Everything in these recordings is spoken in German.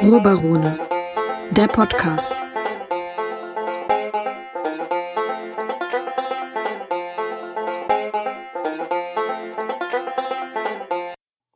Ruhrbarone, der Podcast.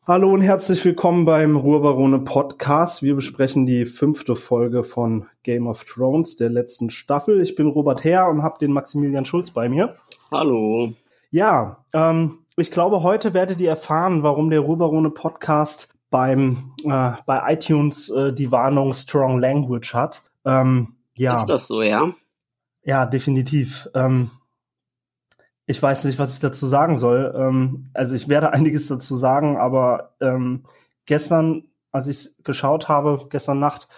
Hallo und herzlich willkommen beim Ruhrbarone Podcast. Wir besprechen die fünfte Folge von Game of Thrones, der letzten Staffel. Ich bin Robert Herr und habe den Maximilian Schulz bei mir. Hallo. Ja, ähm, ich glaube, heute werdet ihr erfahren, warum der Ruhrbarone Podcast beim äh, bei iTunes äh, die Warnung Strong Language hat. Ähm, ja. Ist das so, ja? Ja, definitiv. Ähm, ich weiß nicht, was ich dazu sagen soll. Ähm, also ich werde einiges dazu sagen, aber ähm, gestern, als ich es geschaut habe, gestern Nacht,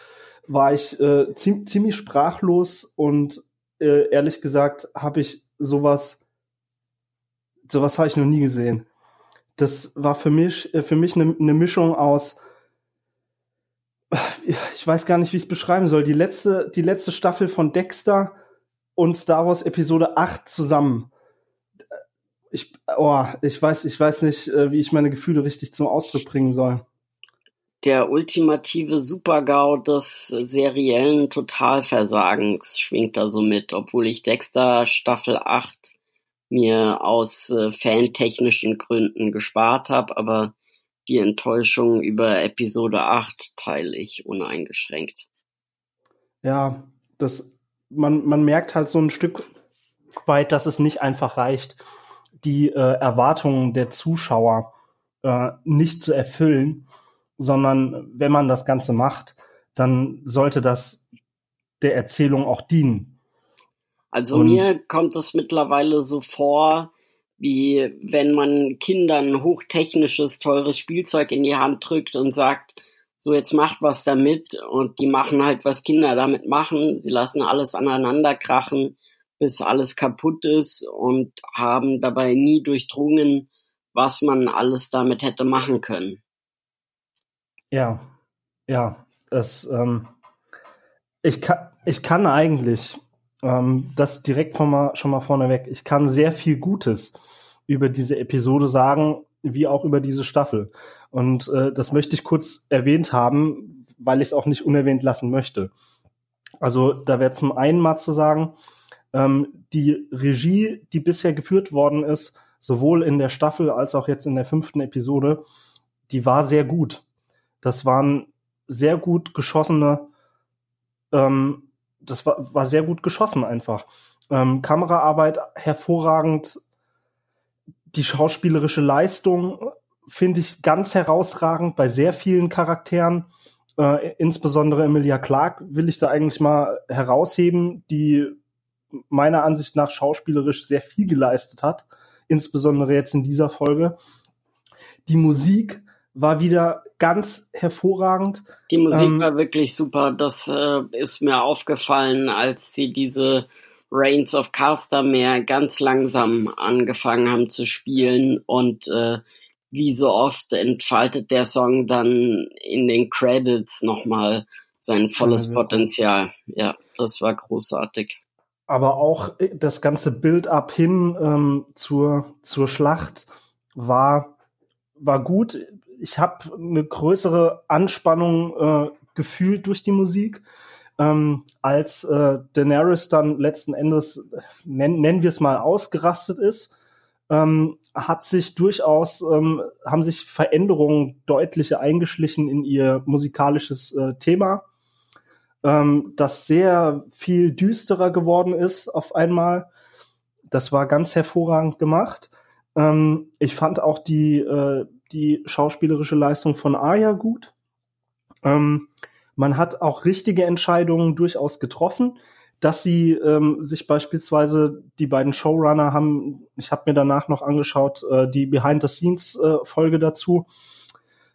war ich äh, zie ziemlich sprachlos und äh, ehrlich gesagt habe ich sowas, sowas habe ich noch nie gesehen. Das war für mich, äh, für mich eine ne Mischung aus, ich weiß gar nicht, wie ich es beschreiben soll. Die letzte, die letzte Staffel von Dexter und Star Wars Episode 8 zusammen ich, oh, ich weiß, ich weiß nicht, äh, wie ich meine Gefühle richtig zum Ausdruck bringen soll. Der ultimative Supergau des seriellen Totalversagens schwingt da so mit, obwohl ich Dexter Staffel 8 mir aus äh, fantechnischen Gründen gespart habe, aber die Enttäuschung über Episode 8 teile ich uneingeschränkt. Ja, das, man, man merkt halt so ein Stück weit, dass es nicht einfach reicht, die äh, Erwartungen der Zuschauer äh, nicht zu erfüllen, sondern wenn man das Ganze macht, dann sollte das der Erzählung auch dienen. Also Und mir kommt es mittlerweile so vor, wie wenn man Kindern hochtechnisches, teures Spielzeug in die Hand drückt und sagt, so jetzt macht was damit und die machen halt, was Kinder damit machen. Sie lassen alles aneinander krachen bis alles kaputt ist und haben dabei nie durchdrungen, was man alles damit hätte machen können. Ja, ja, es, ähm, ich kann, ich kann eigentlich, ähm, das direkt von mal, schon mal vorneweg, ich kann sehr viel Gutes über diese Episode sagen, wie auch über diese Staffel. Und äh, das möchte ich kurz erwähnt haben, weil ich es auch nicht unerwähnt lassen möchte. Also da wäre zum einen mal zu sagen, ähm, die Regie, die bisher geführt worden ist, sowohl in der Staffel als auch jetzt in der fünften Episode, die war sehr gut. Das waren sehr gut geschossene, ähm, das war, war sehr gut geschossen einfach. Ähm, Kameraarbeit hervorragend, die schauspielerische Leistung finde ich ganz herausragend bei sehr vielen Charakteren. Äh, insbesondere Emilia Clark will ich da eigentlich mal herausheben, die meiner Ansicht nach schauspielerisch sehr viel geleistet hat, insbesondere jetzt in dieser Folge. Die Musik war wieder ganz hervorragend. Die Musik ähm, war wirklich super. Das äh, ist mir aufgefallen, als sie diese Reigns of Castermere ganz langsam angefangen haben zu spielen und äh, wie so oft entfaltet der Song dann in den Credits nochmal sein volles Potenzial. Ja, das war großartig aber auch äh, das ganze Bild-up hin ähm, zur, zur Schlacht war, war gut. Ich habe eine größere Anspannung äh, gefühlt durch die Musik, ähm, als äh, Daenerys dann letzten Endes, nenn, nennen wir es mal, ausgerastet ist. Ähm, hat sich durchaus, ähm, haben sich Veränderungen deutlicher eingeschlichen in ihr musikalisches äh, Thema ähm, das sehr viel düsterer geworden ist auf einmal. Das war ganz hervorragend gemacht. Ähm, ich fand auch die, äh, die schauspielerische Leistung von Aya gut. Ähm, man hat auch richtige Entscheidungen durchaus getroffen, dass sie ähm, sich beispielsweise die beiden Showrunner haben, ich habe mir danach noch angeschaut, äh, die Behind-the-Scenes-Folge äh, dazu,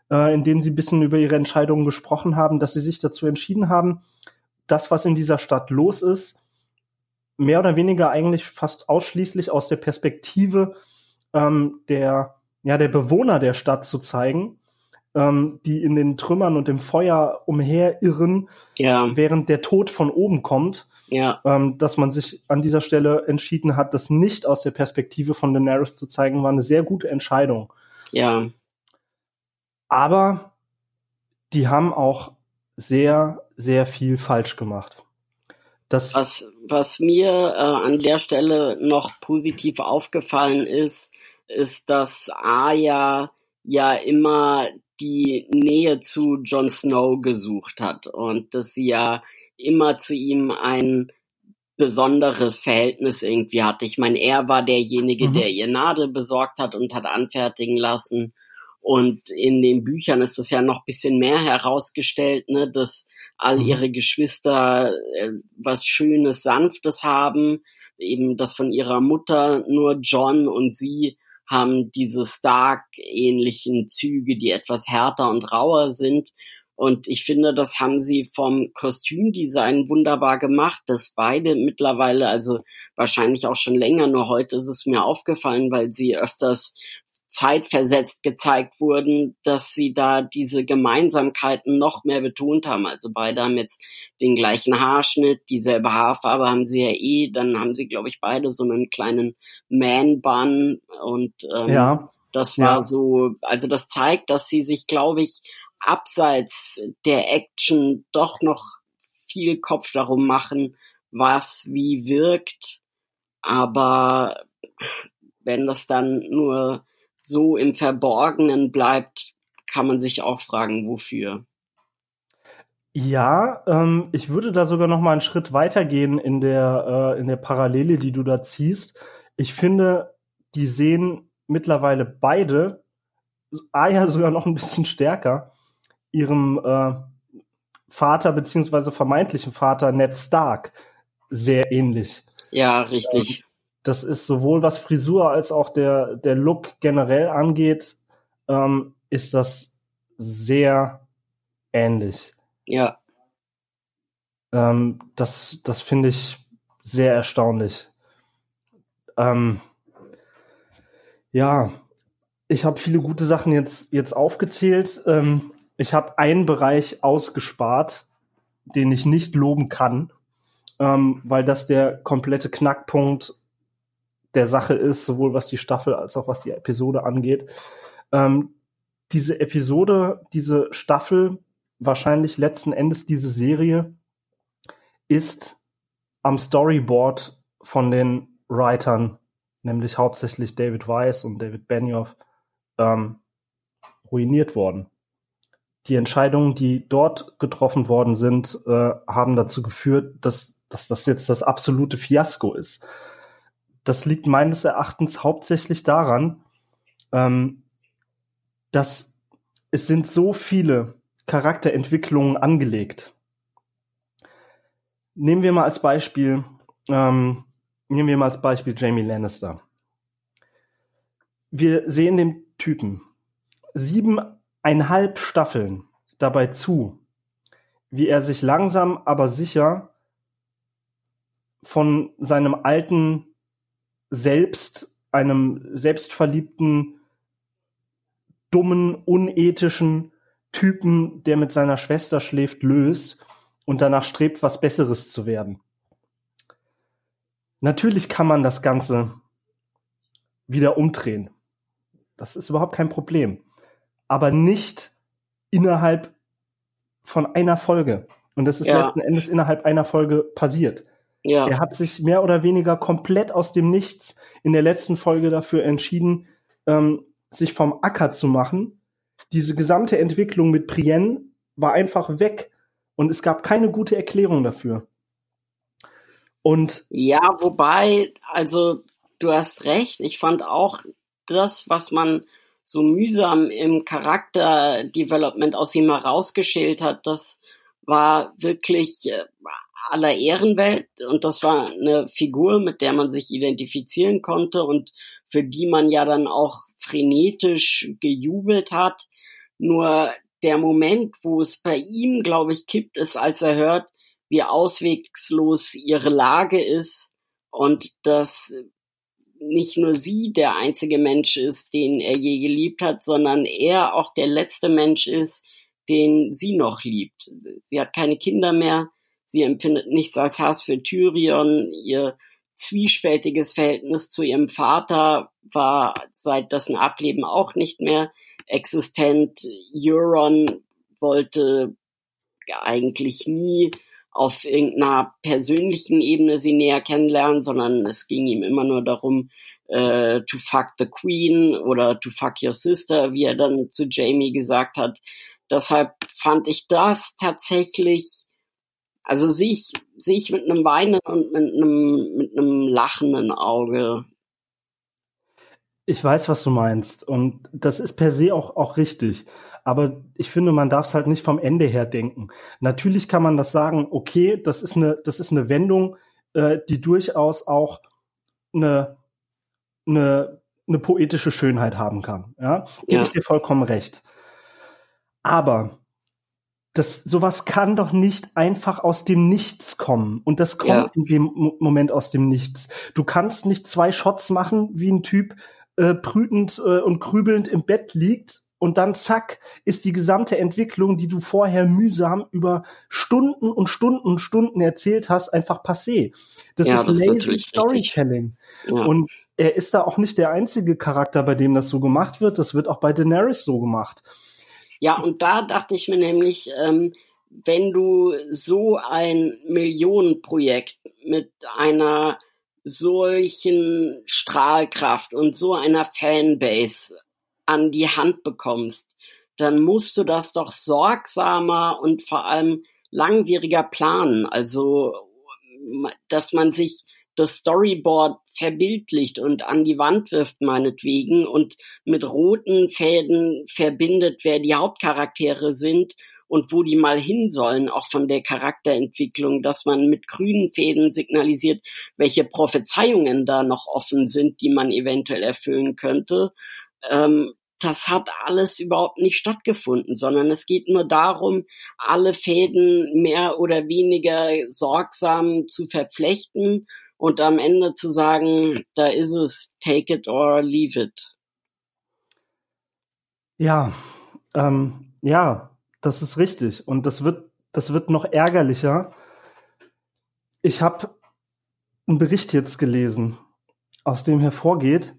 äh, in denen sie ein bisschen über ihre Entscheidungen gesprochen haben, dass sie sich dazu entschieden haben, das, was in dieser Stadt los ist, mehr oder weniger eigentlich fast ausschließlich aus der Perspektive ähm, der, ja, der Bewohner der Stadt zu zeigen, ähm, die in den Trümmern und im Feuer umherirren, ja. während der Tod von oben kommt. Ja. Ähm, dass man sich an dieser Stelle entschieden hat, das nicht aus der Perspektive von Daenerys zu zeigen, war eine sehr gute Entscheidung. Ja. Aber die haben auch sehr, sehr viel falsch gemacht. Das was, was mir äh, an der Stelle noch positiv aufgefallen ist, ist, dass Arya ja immer die Nähe zu Jon Snow gesucht hat und dass sie ja immer zu ihm ein besonderes Verhältnis irgendwie hatte. Ich meine, er war derjenige, mhm. der ihr Nadel besorgt hat und hat anfertigen lassen. Und in den Büchern ist es ja noch bisschen mehr herausgestellt, ne, dass all mhm. ihre Geschwister äh, was Schönes, Sanftes haben, eben das von ihrer Mutter nur John und sie haben diese Stark-ähnlichen Züge, die etwas härter und rauer sind. Und ich finde, das haben sie vom Kostümdesign wunderbar gemacht, dass beide mittlerweile, also wahrscheinlich auch schon länger, nur heute ist es mir aufgefallen, weil sie öfters zeitversetzt gezeigt wurden, dass sie da diese Gemeinsamkeiten noch mehr betont haben. Also beide haben jetzt den gleichen Haarschnitt, dieselbe Haarfarbe haben sie ja eh, dann haben sie, glaube ich, beide so einen kleinen Man-Bun und ähm, ja. das war ja. so, also das zeigt, dass sie sich, glaube ich, abseits der Action doch noch viel Kopf darum machen, was wie wirkt. Aber wenn das dann nur so im Verborgenen bleibt, kann man sich auch fragen, wofür. Ja, ähm, ich würde da sogar noch mal einen Schritt weitergehen in der, äh, in der Parallele, die du da ziehst. Ich finde, die sehen mittlerweile beide, Aya sogar noch ein bisschen stärker, ihrem äh, Vater beziehungsweise vermeintlichen Vater Ned Stark sehr ähnlich. Ja, richtig. Das ist sowohl was Frisur als auch der, der Look generell angeht, ähm, ist das sehr ähnlich. Ja. Ähm, das das finde ich sehr erstaunlich. Ähm, ja, ich habe viele gute Sachen jetzt, jetzt aufgezählt. Ähm, ich habe einen Bereich ausgespart, den ich nicht loben kann, ähm, weil das der komplette Knackpunkt der Sache ist, sowohl was die Staffel als auch was die Episode angeht. Ähm, diese Episode, diese Staffel, wahrscheinlich letzten Endes diese Serie, ist am Storyboard von den Writern, nämlich hauptsächlich David Weiss und David Benioff, ähm, ruiniert worden. Die Entscheidungen, die dort getroffen worden sind, äh, haben dazu geführt, dass, dass das jetzt das absolute Fiasko ist. Das liegt meines Erachtens hauptsächlich daran, ähm, dass es sind so viele Charakterentwicklungen angelegt. Nehmen wir mal als Beispiel, ähm, nehmen wir mal als Beispiel Jamie Lannister. Wir sehen dem Typen siebeneinhalb Staffeln dabei zu, wie er sich langsam aber sicher von seinem alten selbst einem selbstverliebten, dummen, unethischen Typen, der mit seiner Schwester schläft, löst und danach strebt, was Besseres zu werden. Natürlich kann man das Ganze wieder umdrehen. Das ist überhaupt kein Problem. Aber nicht innerhalb von einer Folge. Und das ist ja. letzten Endes innerhalb einer Folge passiert. Ja. Er hat sich mehr oder weniger komplett aus dem Nichts in der letzten Folge dafür entschieden, ähm, sich vom Acker zu machen. Diese gesamte Entwicklung mit Brienne war einfach weg und es gab keine gute Erklärung dafür. Und ja, wobei, also du hast recht, ich fand auch das, was man so mühsam im Charakterdevelopment aus ihm herausgeschält hat, das war wirklich äh, aller Ehrenwelt und das war eine Figur, mit der man sich identifizieren konnte und für die man ja dann auch frenetisch gejubelt hat. Nur der Moment, wo es bei ihm, glaube ich, kippt, ist, als er hört, wie auswegslos ihre Lage ist und dass nicht nur sie der einzige Mensch ist, den er je geliebt hat, sondern er auch der letzte Mensch ist, den sie noch liebt. Sie hat keine Kinder mehr, Sie empfindet nichts als Hass für Tyrion. Ihr zwiespältiges Verhältnis zu ihrem Vater war seit dessen Ableben auch nicht mehr existent. Euron wollte eigentlich nie auf irgendeiner persönlichen Ebene sie näher kennenlernen, sondern es ging ihm immer nur darum, äh, to fuck the Queen oder to fuck your sister, wie er dann zu Jamie gesagt hat. Deshalb fand ich das tatsächlich, also sehe ich, sehe ich mit einem weinenden und mit einem, mit einem lachenden Auge. Ich weiß, was du meinst. Und das ist per se auch, auch richtig. Aber ich finde, man darf es halt nicht vom Ende her denken. Natürlich kann man das sagen, okay, das ist eine, das ist eine Wendung, äh, die durchaus auch eine, eine, eine poetische Schönheit haben kann. Ja, gebe ja. ich dir vollkommen recht. Aber das, sowas kann doch nicht einfach aus dem Nichts kommen. Und das kommt ja. in dem Moment aus dem Nichts. Du kannst nicht zwei Shots machen, wie ein Typ äh, brütend äh, und grübelnd im Bett liegt und dann zack ist die gesamte Entwicklung, die du vorher mühsam über Stunden und Stunden und Stunden erzählt hast, einfach passé. Das ja, ist das lazy ist Storytelling. Ja. Und er ist da auch nicht der einzige Charakter, bei dem das so gemacht wird. Das wird auch bei Daenerys so gemacht. Ja, und da dachte ich mir nämlich, ähm, wenn du so ein Millionenprojekt mit einer solchen Strahlkraft und so einer Fanbase an die Hand bekommst, dann musst du das doch sorgsamer und vor allem langwieriger planen. Also, dass man sich das Storyboard verbildlicht und an die Wand wirft meinetwegen und mit roten Fäden verbindet, wer die Hauptcharaktere sind und wo die mal hin sollen, auch von der Charakterentwicklung, dass man mit grünen Fäden signalisiert, welche Prophezeiungen da noch offen sind, die man eventuell erfüllen könnte. Ähm, das hat alles überhaupt nicht stattgefunden, sondern es geht nur darum, alle Fäden mehr oder weniger sorgsam zu verflechten und am Ende zu sagen, da ist es, take it or leave it. Ja, ähm, ja, das ist richtig. Und das wird, das wird noch ärgerlicher. Ich habe einen Bericht jetzt gelesen, aus dem hervorgeht,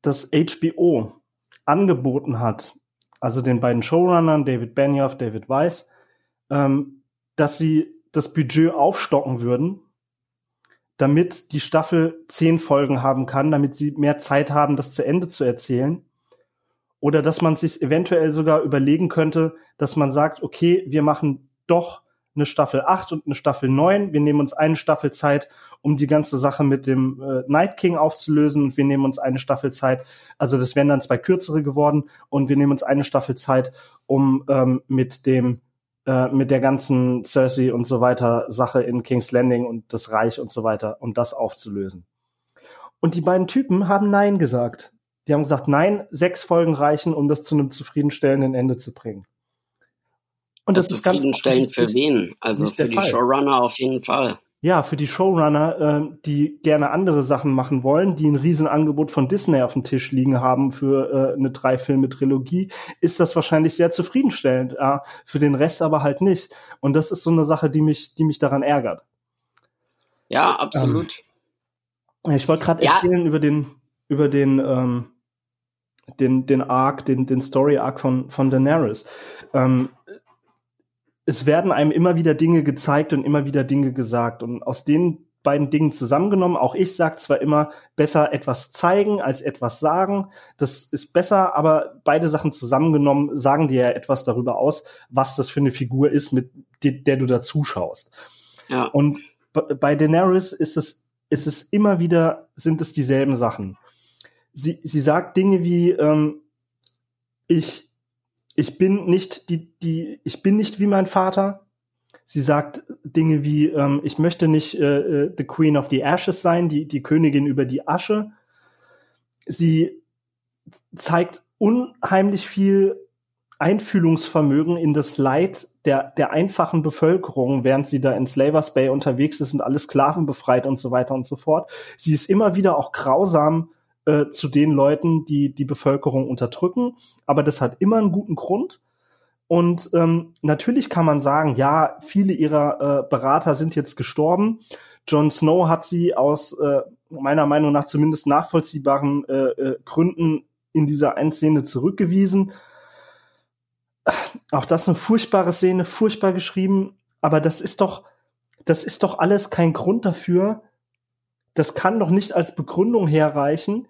dass HBO angeboten hat, also den beiden Showrunnern, David Benioff, David Weiss, ähm, dass sie das Budget aufstocken würden, damit die Staffel zehn Folgen haben kann, damit sie mehr Zeit haben, das zu Ende zu erzählen. Oder dass man sich eventuell sogar überlegen könnte, dass man sagt, okay, wir machen doch eine Staffel 8 und eine Staffel 9. Wir nehmen uns eine Staffel Zeit, um die ganze Sache mit dem äh, Night King aufzulösen und wir nehmen uns eine Staffel Zeit, also das wären dann zwei kürzere geworden und wir nehmen uns eine Staffel Zeit, um ähm, mit dem äh, mit der ganzen Cersei und so weiter Sache in King's Landing und das Reich und so weiter um das aufzulösen. Und die beiden Typen haben Nein gesagt. Die haben gesagt, nein, sechs Folgen reichen, um das zu einem zufriedenstellenden Ende zu bringen. Und das, das ist ganz zufriedenstellend für wen? Also für die Fall. Showrunner auf jeden Fall. Ja, für die Showrunner, äh, die gerne andere Sachen machen wollen, die ein Riesenangebot von Disney auf dem Tisch liegen haben für äh, eine Drei-Filme-Trilogie, ist das wahrscheinlich sehr zufriedenstellend. Äh, für den Rest aber halt nicht. Und das ist so eine Sache, die mich, die mich daran ärgert. Ja, absolut. Ähm, ich wollte gerade ja. erzählen über den, über den, ähm, den, den Arc, den, den Story-Arc von, von Daenerys. Ähm, es werden einem immer wieder Dinge gezeigt und immer wieder Dinge gesagt. Und aus den beiden Dingen zusammengenommen, auch ich sage zwar immer, besser etwas zeigen als etwas sagen. Das ist besser, aber beide Sachen zusammengenommen sagen dir ja etwas darüber aus, was das für eine Figur ist, mit der du da zuschaust. Ja. Und bei Daenerys ist es, ist es immer wieder, sind es dieselben Sachen. Sie, sie sagt Dinge wie, ähm, ich, ich bin nicht die, die, ich bin nicht wie mein Vater. Sie sagt Dinge wie, ähm, ich möchte nicht äh, äh, the Queen of the Ashes sein, die, die Königin über die Asche. Sie zeigt unheimlich viel Einfühlungsvermögen in das Leid der, der einfachen Bevölkerung, während sie da in Slavers Bay unterwegs ist und alle Sklaven befreit und so weiter und so fort. Sie ist immer wieder auch grausam äh, zu den Leuten, die die Bevölkerung unterdrücken. Aber das hat immer einen guten Grund. Und ähm, natürlich kann man sagen, ja, viele ihrer äh, Berater sind jetzt gestorben. Jon Snow hat sie aus äh, meiner Meinung nach zumindest nachvollziehbaren äh, äh, Gründen in dieser einen Szene zurückgewiesen. auch das eine furchtbare Szene, furchtbar geschrieben, aber das ist doch, das ist doch alles kein Grund dafür. Das kann doch nicht als Begründung herreichen,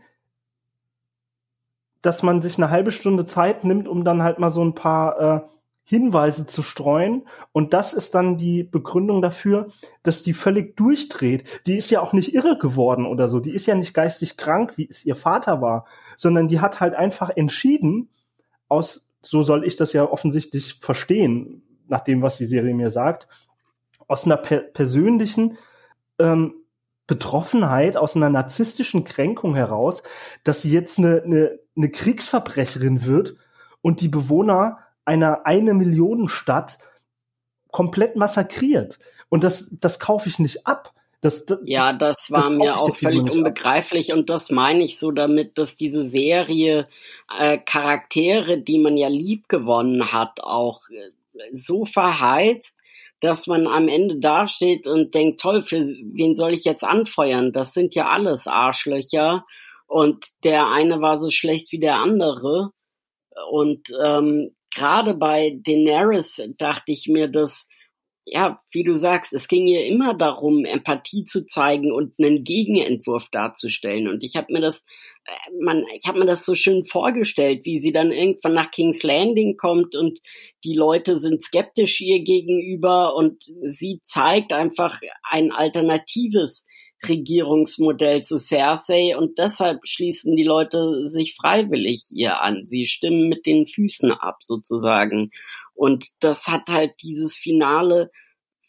dass man sich eine halbe Stunde Zeit nimmt, um dann halt mal so ein paar äh, Hinweise zu streuen. Und das ist dann die Begründung dafür, dass die völlig durchdreht. Die ist ja auch nicht irre geworden oder so. Die ist ja nicht geistig krank, wie es ihr Vater war, sondern die hat halt einfach entschieden, aus, so soll ich das ja offensichtlich verstehen, nach dem, was die Serie mir sagt, aus einer per persönlichen ähm, Betroffenheit, aus einer narzisstischen Kränkung heraus, dass sie jetzt eine, eine, eine Kriegsverbrecherin wird und die Bewohner einer eine Millionen Stadt komplett massakriert. Und das, das kaufe ich nicht ab. Das, das, ja, das war das mir auch völlig unbegreiflich ab. und das meine ich so damit, dass diese Serie äh, Charaktere, die man ja lieb gewonnen hat, auch äh, so verheizt, dass man am Ende dasteht und denkt, toll, für wen soll ich jetzt anfeuern? Das sind ja alles Arschlöcher und der eine war so schlecht wie der andere. Und ähm, gerade bei Daenerys dachte ich mir, dass ja, wie du sagst, es ging ihr immer darum, Empathie zu zeigen und einen Gegenentwurf darzustellen. Und ich habe mir das, äh, man, ich habe mir das so schön vorgestellt, wie sie dann irgendwann nach King's Landing kommt und die Leute sind skeptisch ihr gegenüber und sie zeigt einfach ein alternatives Regierungsmodell zu Cersei und deshalb schließen die Leute sich freiwillig ihr an. Sie stimmen mit den Füßen ab sozusagen. Und das hat halt dieses Finale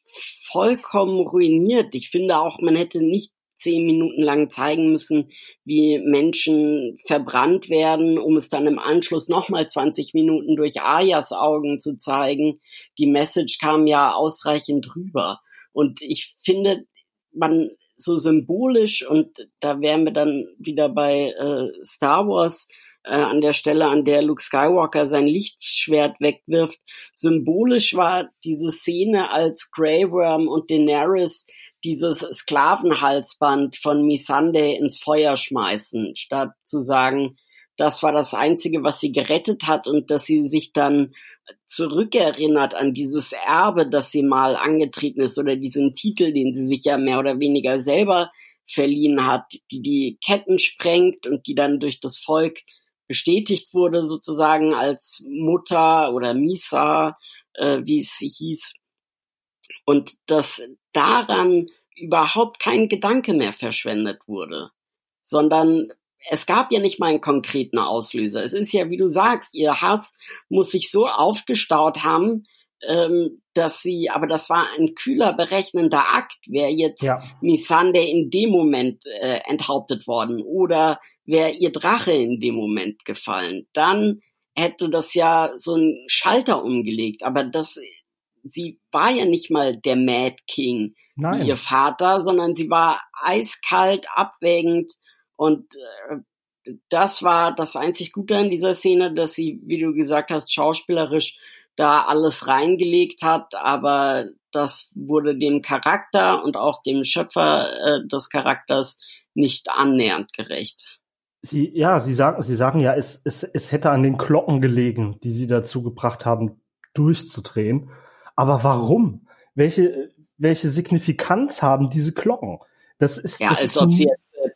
vollkommen ruiniert. Ich finde auch, man hätte nicht zehn Minuten lang zeigen müssen, wie Menschen verbrannt werden, um es dann im Anschluss nochmal 20 Minuten durch Ayas Augen zu zeigen. Die Message kam ja ausreichend rüber. Und ich finde, man so symbolisch und da wären wir dann wieder bei äh, Star Wars äh, an der Stelle, an der Luke Skywalker sein Lichtschwert wegwirft. Symbolisch war diese Szene, als Grey Worm und Daenerys dieses Sklavenhalsband von Missandei ins Feuer schmeißen, statt zu sagen, das war das Einzige, was sie gerettet hat und dass sie sich dann zurückerinnert an dieses Erbe, das sie mal angetreten ist oder diesen Titel, den sie sich ja mehr oder weniger selber verliehen hat, die die Ketten sprengt und die dann durch das Volk bestätigt wurde sozusagen als Mutter oder Misa, äh, wie es hieß. Und dass daran überhaupt kein Gedanke mehr verschwendet wurde, sondern es gab ja nicht mal einen konkreten Auslöser. Es ist ja, wie du sagst, ihr Hass muss sich so aufgestaut haben, ähm, dass sie, aber das war ein kühler, berechnender Akt. Wäre jetzt ja. Missande in dem Moment äh, enthauptet worden oder wäre ihr Drache in dem Moment gefallen, dann hätte das ja so ein Schalter umgelegt. Aber das, sie war ja nicht mal der Mad King, Nein. ihr Vater, sondern sie war eiskalt, abwägend und äh, das war das einzig Gute an dieser Szene, dass sie, wie du gesagt hast, schauspielerisch da alles reingelegt hat, aber das wurde dem Charakter und auch dem Schöpfer äh, des Charakters nicht annähernd gerecht. Sie, ja, Sie sagen, Sie sagen ja, es, es, es hätte an den Glocken gelegen, die Sie dazu gebracht haben, durchzudrehen. Aber warum? Welche, welche Signifikanz haben diese Glocken? Das ist, ja, das als ist ob sie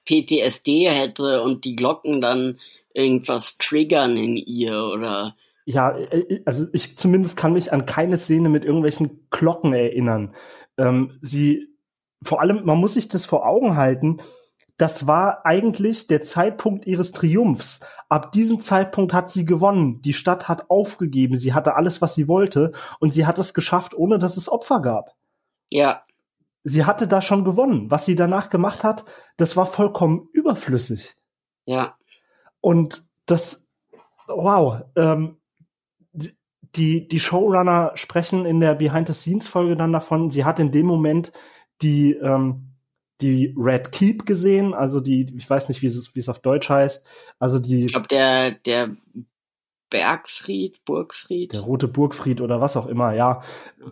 PTSD hätte und die Glocken dann irgendwas triggern in ihr oder ja, äh, also ich zumindest kann mich an keine Szene mit irgendwelchen Glocken erinnern. Ähm, sie, vor allem, man muss sich das vor Augen halten, das war eigentlich der Zeitpunkt ihres Triumphs. Ab diesem Zeitpunkt hat sie gewonnen. Die Stadt hat aufgegeben. Sie hatte alles, was sie wollte. Und sie hat es geschafft, ohne dass es Opfer gab. Ja sie hatte da schon gewonnen. Was sie danach gemacht hat, das war vollkommen überflüssig. Ja. Und das, wow, ähm, die, die Showrunner sprechen in der Behind-the-Scenes-Folge dann davon, sie hat in dem Moment die, ähm, die Red Keep gesehen, also die, ich weiß nicht, wie es, wie es auf Deutsch heißt, also die. Ich glaube, der, der Bergfried, Burgfried. Der rote Burgfried oder was auch immer, ja.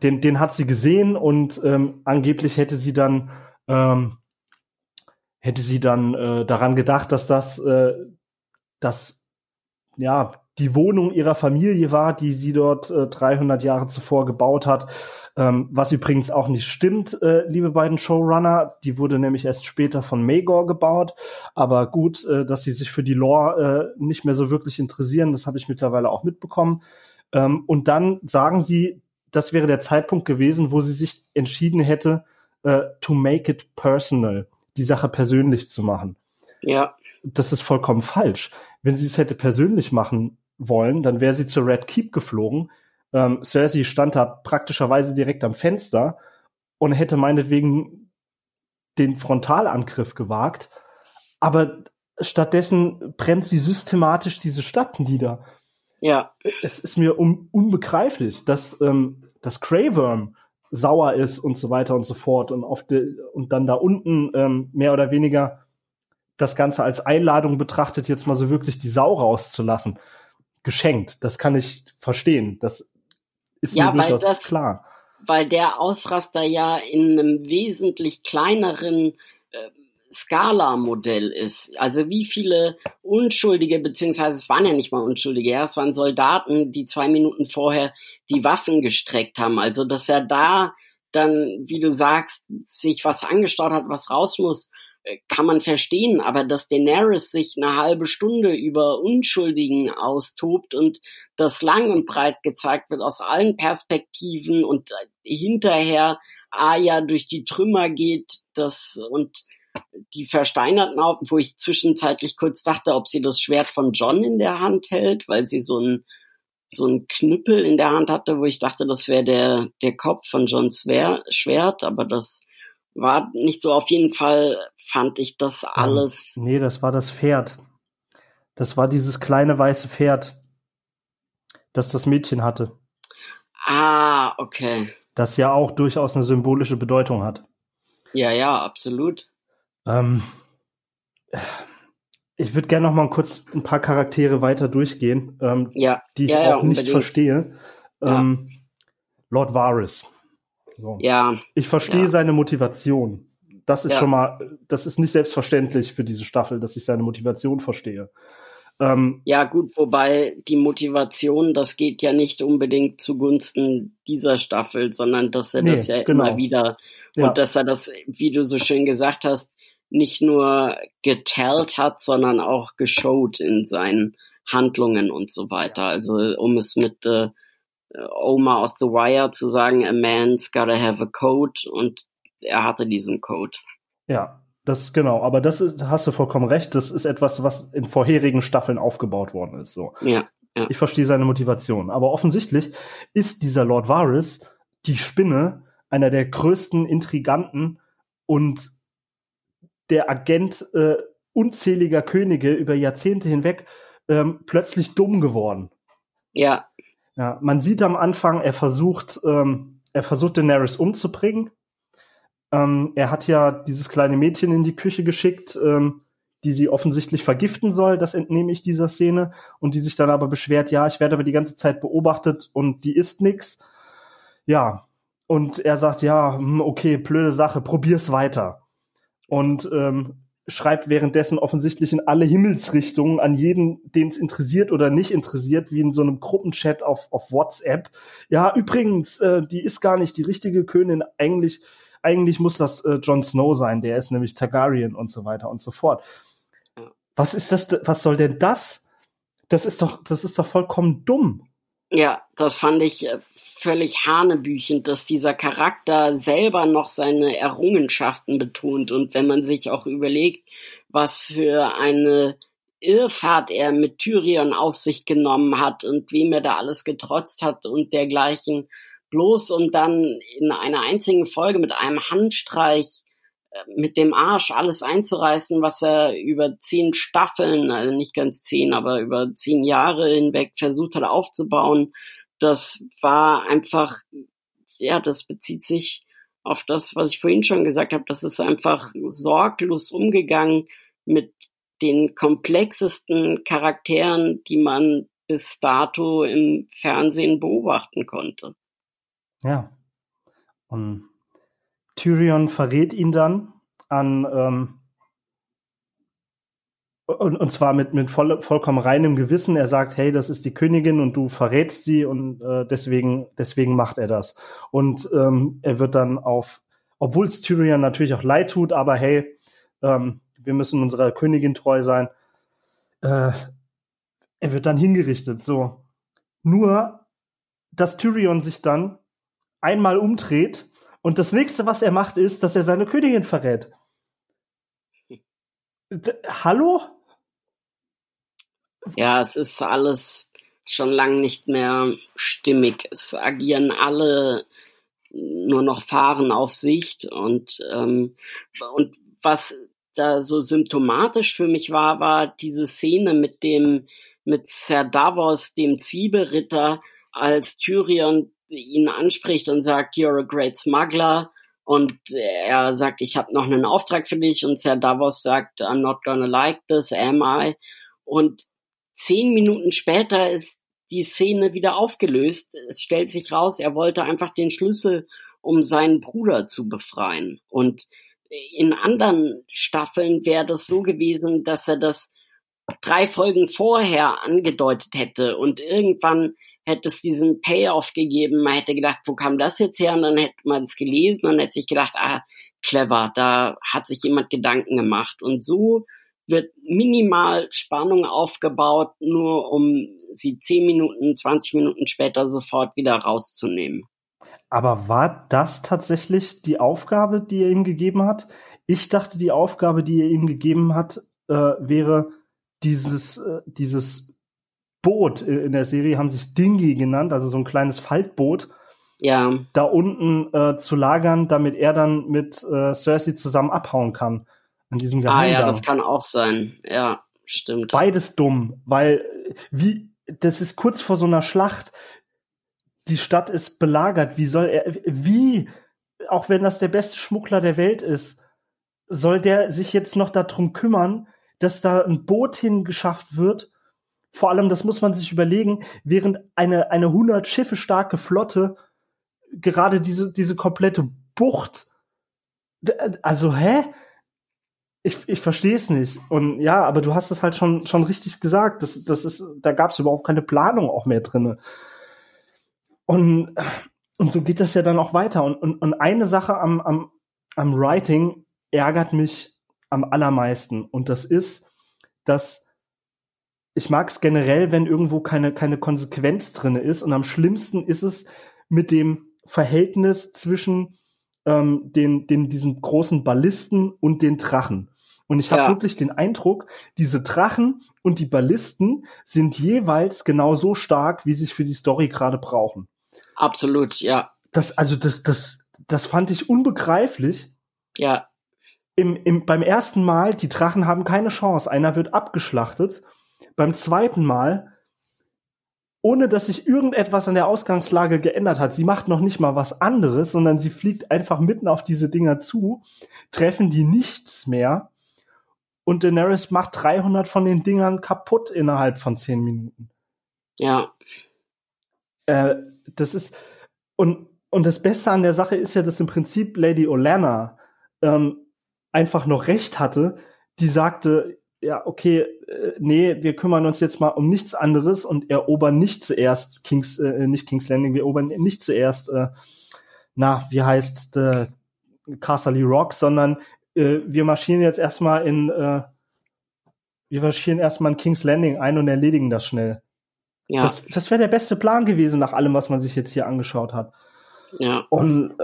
Den, den hat sie gesehen und ähm, angeblich hätte sie dann ähm, hätte sie dann äh, daran gedacht, dass das äh, dass ja die Wohnung ihrer Familie war, die sie dort äh, 300 Jahre zuvor gebaut hat. Ähm, was übrigens auch nicht stimmt, äh, liebe beiden Showrunner. Die wurde nämlich erst später von Magor gebaut. Aber gut, äh, dass sie sich für die Lore äh, nicht mehr so wirklich interessieren, das habe ich mittlerweile auch mitbekommen. Ähm, und dann sagen sie, das wäre der Zeitpunkt gewesen, wo sie sich entschieden hätte, äh, to make it personal, die Sache persönlich zu machen. Ja. Das ist vollkommen falsch. Wenn sie es hätte persönlich machen wollen, dann wäre sie zur Red Keep geflogen. Ähm, Cersei stand da praktischerweise direkt am Fenster und hätte meinetwegen den Frontalangriff gewagt. Aber stattdessen brennt sie systematisch diese Stadt nieder. Ja. Es ist mir un unbegreiflich, dass, ähm, dass Greyworm sauer ist und so weiter und so fort und auf de, und dann da unten ähm, mehr oder weniger das Ganze als Einladung betrachtet, jetzt mal so wirklich die Sau rauszulassen. Geschenkt. Das kann ich verstehen. Das ist ja, mir durchaus das, klar. Weil der Ausraster ja in einem wesentlich kleineren äh, Skala-Modell ist. Also wie viele Unschuldige, beziehungsweise es waren ja nicht mal Unschuldige, ja, es waren Soldaten, die zwei Minuten vorher die Waffen gestreckt haben. Also dass er da dann, wie du sagst, sich was angestaut hat, was raus muss, äh, kann man verstehen, aber dass Daenerys sich eine halbe Stunde über Unschuldigen austobt und das lang und breit gezeigt wird aus allen Perspektiven und äh, hinterher Aya durch die Trümmer geht, das und die versteinerten Augen, wo ich zwischenzeitlich kurz dachte, ob sie das Schwert von John in der Hand hält, weil sie so ein so ein Knüppel in der Hand hatte, wo ich dachte, das wäre der der Kopf von Johns Schwert, aber das war nicht so. Auf jeden Fall fand ich das alles. Nee, das war das Pferd. Das war dieses kleine weiße Pferd, das das Mädchen hatte. Ah, okay. Das ja auch durchaus eine symbolische Bedeutung hat. Ja, ja, absolut. Ähm, ich würde gerne noch mal kurz ein paar Charaktere weiter durchgehen, ähm, ja. die ich ja, auch ja, nicht verstehe. Ähm, Lord Varys. So. Ja. Ich verstehe seine Motivation. Das ist schon mal, das ist nicht selbstverständlich für diese Staffel, dass ich seine Motivation verstehe. Ähm, ja, gut, wobei die Motivation, das geht ja nicht unbedingt zugunsten dieser Staffel, sondern dass er nee, das ja genau. immer wieder und dass er das, wie du so schön gesagt hast, nicht nur getellt hat, sondern auch geshowt in seinen Handlungen und so weiter. Also um es mit äh, Oma aus The Wire zu sagen, a man's gotta have a code und er hatte diesen Code. Ja, das genau, aber das ist, hast du vollkommen recht, das ist etwas, was in vorherigen Staffeln aufgebaut worden ist. So. Ja, ja. Ich verstehe seine Motivation. Aber offensichtlich ist dieser Lord Varys die Spinne einer der größten Intriganten und der Agent äh, unzähliger Könige über Jahrzehnte hinweg ähm, plötzlich dumm geworden. Ja. Ja, man sieht am Anfang, er versucht, ähm, er versucht Daenerys umzubringen. Ähm, er hat ja dieses kleine Mädchen in die Küche geschickt, ähm, die sie offensichtlich vergiften soll, das entnehme ich dieser Szene, und die sich dann aber beschwert, ja, ich werde aber die ganze Zeit beobachtet und die ist nix. Ja, und er sagt, ja, hm, okay, blöde Sache, probier's weiter und ähm, schreibt währenddessen offensichtlich in alle Himmelsrichtungen an jeden, den es interessiert oder nicht interessiert, wie in so einem Gruppenchat auf, auf WhatsApp. Ja, übrigens, äh, die ist gar nicht die richtige Königin. Eigentlich, eigentlich muss das äh, Jon Snow sein, der ist nämlich Targaryen und so weiter und so fort. Was ist das? Was soll denn das? Das ist doch, das ist doch vollkommen dumm. Ja, das fand ich äh, völlig hanebüchend, dass dieser Charakter selber noch seine Errungenschaften betont. Und wenn man sich auch überlegt, was für eine Irrfahrt er mit Tyrion auf sich genommen hat und wem er da alles getrotzt hat und dergleichen, bloß um dann in einer einzigen Folge mit einem Handstreich mit dem Arsch alles einzureißen, was er über zehn Staffeln, also nicht ganz zehn, aber über zehn Jahre hinweg versucht hat aufzubauen, das war einfach, ja, das bezieht sich auf das, was ich vorhin schon gesagt habe. Das ist einfach sorglos umgegangen mit den komplexesten Charakteren, die man bis dato im Fernsehen beobachten konnte. Ja. Und Tyrion verrät ihn dann an, ähm, und, und zwar mit, mit voll, vollkommen reinem Gewissen. Er sagt, hey, das ist die Königin und du verrätst sie und äh, deswegen, deswegen macht er das. Und ähm, er wird dann auf, obwohl es Tyrion natürlich auch leid tut, aber hey, ähm, wir müssen unserer Königin treu sein. Äh, er wird dann hingerichtet. So. Nur, dass Tyrion sich dann einmal umdreht und das nächste, was er macht, ist, dass er seine Königin verrät. D Hallo? Ja, es ist alles schon lang nicht mehr stimmig. Es agieren alle nur noch Fahren auf Sicht und ähm, und was da so symptomatisch für mich war, war diese Szene mit dem mit Sir Davos, dem Zwiebelritter, als Tyrion ihn anspricht und sagt, you're a great smuggler. Und er sagt, ich habe noch einen Auftrag für dich. Und Sir Davos sagt, I'm not gonna like this, am I? Und zehn Minuten später ist die Szene wieder aufgelöst. Es stellt sich raus, er wollte einfach den Schlüssel, um seinen Bruder zu befreien. Und in anderen Staffeln wäre das so gewesen, dass er das drei Folgen vorher angedeutet hätte und irgendwann hätte es diesen Payoff gegeben. Man hätte gedacht, wo kam das jetzt her? Und dann hätte man es gelesen und hätte sich gedacht, ah, clever, da hat sich jemand Gedanken gemacht. Und so wird minimal Spannung aufgebaut, nur um sie zehn Minuten, 20 Minuten später sofort wieder rauszunehmen. Aber war das tatsächlich die Aufgabe, die er ihm gegeben hat? Ich dachte, die Aufgabe, die er ihm gegeben hat, äh, wäre dieses, äh, dieses Boot in der Serie, haben sie es Dingy genannt, also so ein kleines Faltboot. Ja. Da unten äh, zu lagern, damit er dann mit äh, Cersei zusammen abhauen kann an diesem Geheimgang. Ah ja, das kann auch sein. Ja, stimmt. Beides dumm, weil wie das ist kurz vor so einer Schlacht. Die Stadt ist belagert. Wie soll er wie auch wenn das der beste Schmuggler der Welt ist, soll der sich jetzt noch darum kümmern, dass da ein Boot hingeschafft wird? Vor allem, das muss man sich überlegen, während eine eine 100 Schiffe starke Flotte gerade diese diese komplette Bucht also hä? ich, ich verstehe es nicht. Und ja, aber du hast es halt schon, schon richtig gesagt. Das, das ist, da gab es überhaupt keine Planung auch mehr drinne. Und, und so geht das ja dann auch weiter. Und, und, und eine Sache am, am, am Writing ärgert mich am allermeisten. Und das ist, dass ich mag es generell, wenn irgendwo keine, keine Konsequenz drinne ist. Und am schlimmsten ist es mit dem Verhältnis zwischen ähm, den, den, diesen großen Ballisten und den Drachen. Und ich habe ja. wirklich den Eindruck, diese Drachen und die Ballisten sind jeweils genau so stark, wie sie es für die Story gerade brauchen. Absolut, ja. Das, also das, das, das fand ich unbegreiflich. Ja. Im, im, beim ersten Mal, die Drachen haben keine Chance. Einer wird abgeschlachtet. Beim zweiten Mal ohne dass sich irgendetwas an der Ausgangslage geändert hat. Sie macht noch nicht mal was anderes, sondern sie fliegt einfach mitten auf diese Dinger zu, treffen die nichts mehr und Daenerys macht 300 von den Dingern kaputt innerhalb von 10 Minuten. Ja. Äh, das ist und und das Beste an der Sache ist ja, dass im Prinzip Lady Olenna ähm, einfach noch recht hatte. Die sagte, ja, okay, äh, nee, wir kümmern uns jetzt mal um nichts anderes und erobern nicht zuerst Kings, äh, nicht King's Landing, wir erobern nicht zuerst, äh, na, wie heißt äh, Castle Rock, sondern äh, wir marschieren jetzt erstmal in, äh, wir marschieren erstmal in King's Landing ein und erledigen das schnell. Ja. Das, das wäre der beste Plan gewesen nach allem, was man sich jetzt hier angeschaut hat. Ja. Und äh,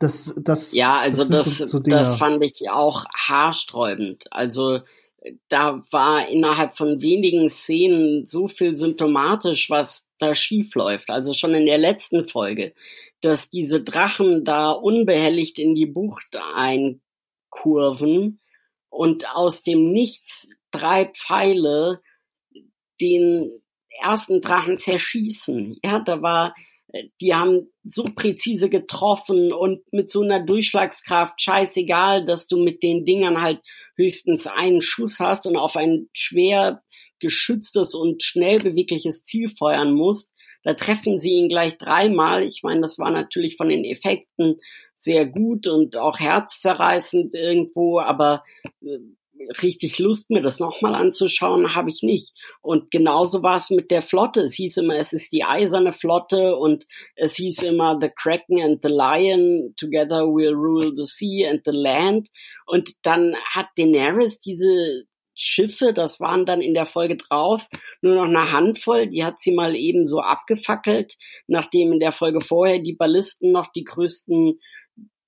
das, das, ja, also das, das, so, so das fand ich auch haarsträubend. Also da war innerhalb von wenigen Szenen so viel symptomatisch, was da schief läuft. Also schon in der letzten Folge, dass diese Drachen da unbehelligt in die Bucht einkurven und aus dem Nichts drei Pfeile den ersten Drachen zerschießen. Ja, da war die haben so präzise getroffen und mit so einer Durchschlagskraft, scheißegal, dass du mit den Dingern halt höchstens einen Schuss hast und auf ein schwer geschütztes und schnell bewegliches Ziel feuern musst. Da treffen sie ihn gleich dreimal. Ich meine, das war natürlich von den Effekten sehr gut und auch herzzerreißend irgendwo, aber äh, richtig Lust, mir das nochmal anzuschauen, habe ich nicht. Und genauso war es mit der Flotte. Es hieß immer, es ist die eiserne Flotte und es hieß immer The Kraken and the Lion, together we'll rule the sea and the land. Und dann hat Daenerys diese Schiffe, das waren dann in der Folge drauf, nur noch eine Handvoll, die hat sie mal eben so abgefackelt, nachdem in der Folge vorher die Ballisten noch die größten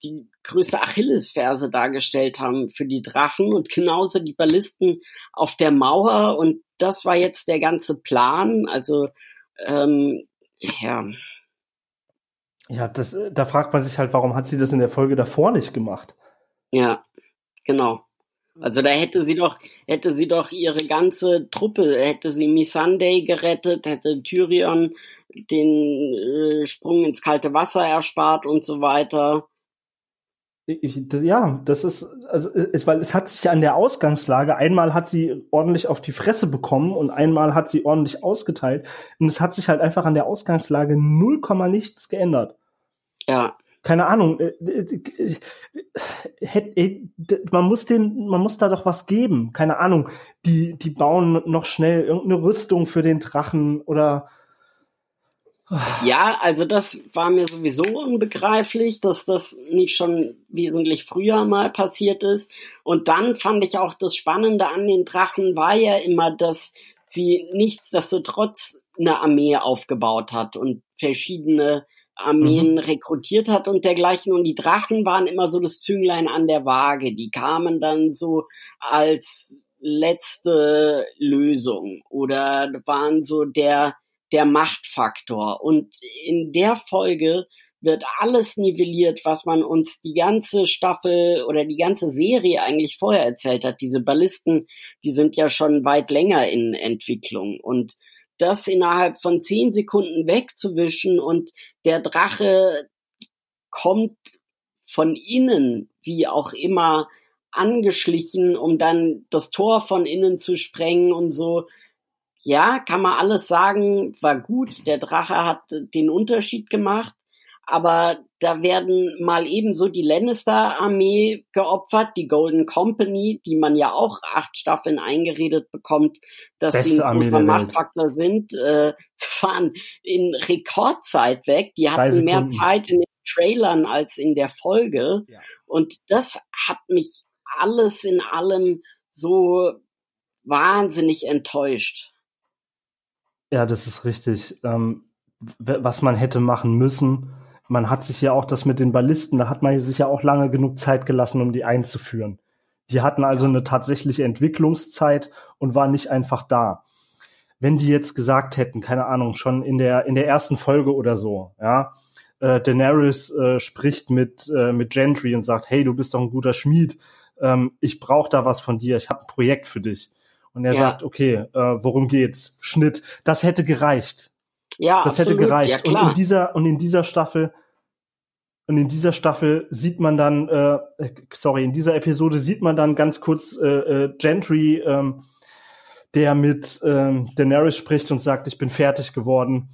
die größte Achillesferse dargestellt haben für die Drachen und genauso die Ballisten auf der Mauer und das war jetzt der ganze Plan. Also ähm, ja. Ja, das, da fragt man sich halt, warum hat sie das in der Folge davor nicht gemacht? Ja, genau. Also da hätte sie doch, hätte sie doch ihre ganze Truppe, hätte sie Missandei gerettet, hätte Tyrion den äh, Sprung ins kalte Wasser erspart und so weiter. Ich, das, ja, das ist, also es, weil es hat sich ja an der Ausgangslage, einmal hat sie ordentlich auf die Fresse bekommen und einmal hat sie ordentlich ausgeteilt. Und es hat sich halt einfach an der Ausgangslage null Komma nichts geändert. Ja. Keine Ahnung. Äh, äh, äh, man muss den, man muss da doch was geben. Keine Ahnung. Die, die bauen noch schnell irgendeine Rüstung für den Drachen oder ja, also das war mir sowieso unbegreiflich, dass das nicht schon wesentlich früher mal passiert ist. Und dann fand ich auch das Spannende an den Drachen war ja immer, dass sie nichtsdestotrotz eine Armee aufgebaut hat und verschiedene Armeen mhm. rekrutiert hat und dergleichen. Und die Drachen waren immer so das Zünglein an der Waage. Die kamen dann so als letzte Lösung oder waren so der der Machtfaktor. Und in der Folge wird alles nivelliert, was man uns die ganze Staffel oder die ganze Serie eigentlich vorher erzählt hat. Diese Ballisten, die sind ja schon weit länger in Entwicklung und das innerhalb von zehn Sekunden wegzuwischen und der Drache kommt von innen, wie auch immer, angeschlichen, um dann das Tor von innen zu sprengen und so ja, kann man alles sagen, war gut. Der Drache hat den Unterschied gemacht. Aber da werden mal ebenso die Lannister-Armee geopfert, die Golden Company, die man ja auch acht Staffeln eingeredet bekommt, dass Beste sie ein großer Machtfaktor sind, äh, zu fahren in Rekordzeit weg. Die hatten mehr Zeit in den Trailern als in der Folge. Ja. Und das hat mich alles in allem so wahnsinnig enttäuscht. Ja, das ist richtig. Ähm, was man hätte machen müssen, man hat sich ja auch das mit den Ballisten, da hat man sich ja auch lange genug Zeit gelassen, um die einzuführen. Die hatten also eine tatsächliche Entwicklungszeit und waren nicht einfach da. Wenn die jetzt gesagt hätten, keine Ahnung, schon in der in der ersten Folge oder so, ja, äh, Daenerys äh, spricht mit äh, mit Gentry und sagt, hey, du bist doch ein guter Schmied, ähm, ich brauche da was von dir, ich habe ein Projekt für dich und er ja. sagt, okay, äh, worum geht's? Schnitt. Das hätte gereicht. Ja, das absolut. hätte gereicht. Ja, und in dieser und in dieser Staffel und in dieser Staffel sieht man dann, äh, sorry, in dieser Episode sieht man dann ganz kurz äh, äh, Gentry, ähm, der mit ähm, Daenerys spricht und sagt, ich bin fertig geworden.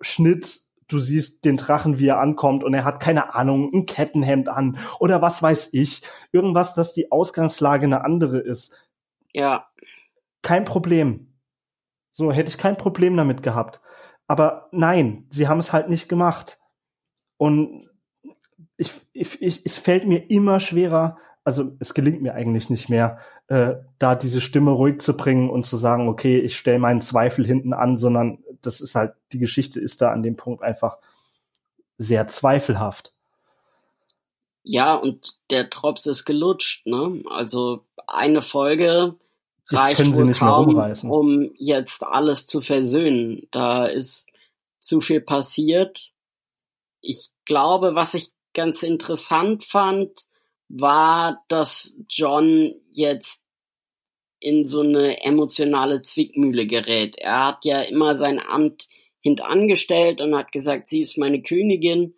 Schnitt, du siehst den Drachen, wie er ankommt und er hat keine Ahnung, ein Kettenhemd an oder was weiß ich. Irgendwas, dass die Ausgangslage eine andere ist. Ja kein Problem. So hätte ich kein Problem damit gehabt. Aber nein, sie haben es halt nicht gemacht. Und ich, ich, ich, es fällt mir immer schwerer, also es gelingt mir eigentlich nicht mehr, äh, da diese Stimme ruhig zu bringen und zu sagen, okay, ich stelle meinen Zweifel hinten an, sondern das ist halt, die Geschichte ist da an dem Punkt einfach sehr zweifelhaft. Ja, und der Drops ist gelutscht, ne? Also eine Folge reicht können sie nicht kaum, mehr um jetzt alles zu versöhnen. Da ist zu viel passiert. Ich glaube, was ich ganz interessant fand, war, dass John jetzt in so eine emotionale Zwickmühle gerät. Er hat ja immer sein Amt hintangestellt und hat gesagt, sie ist meine Königin.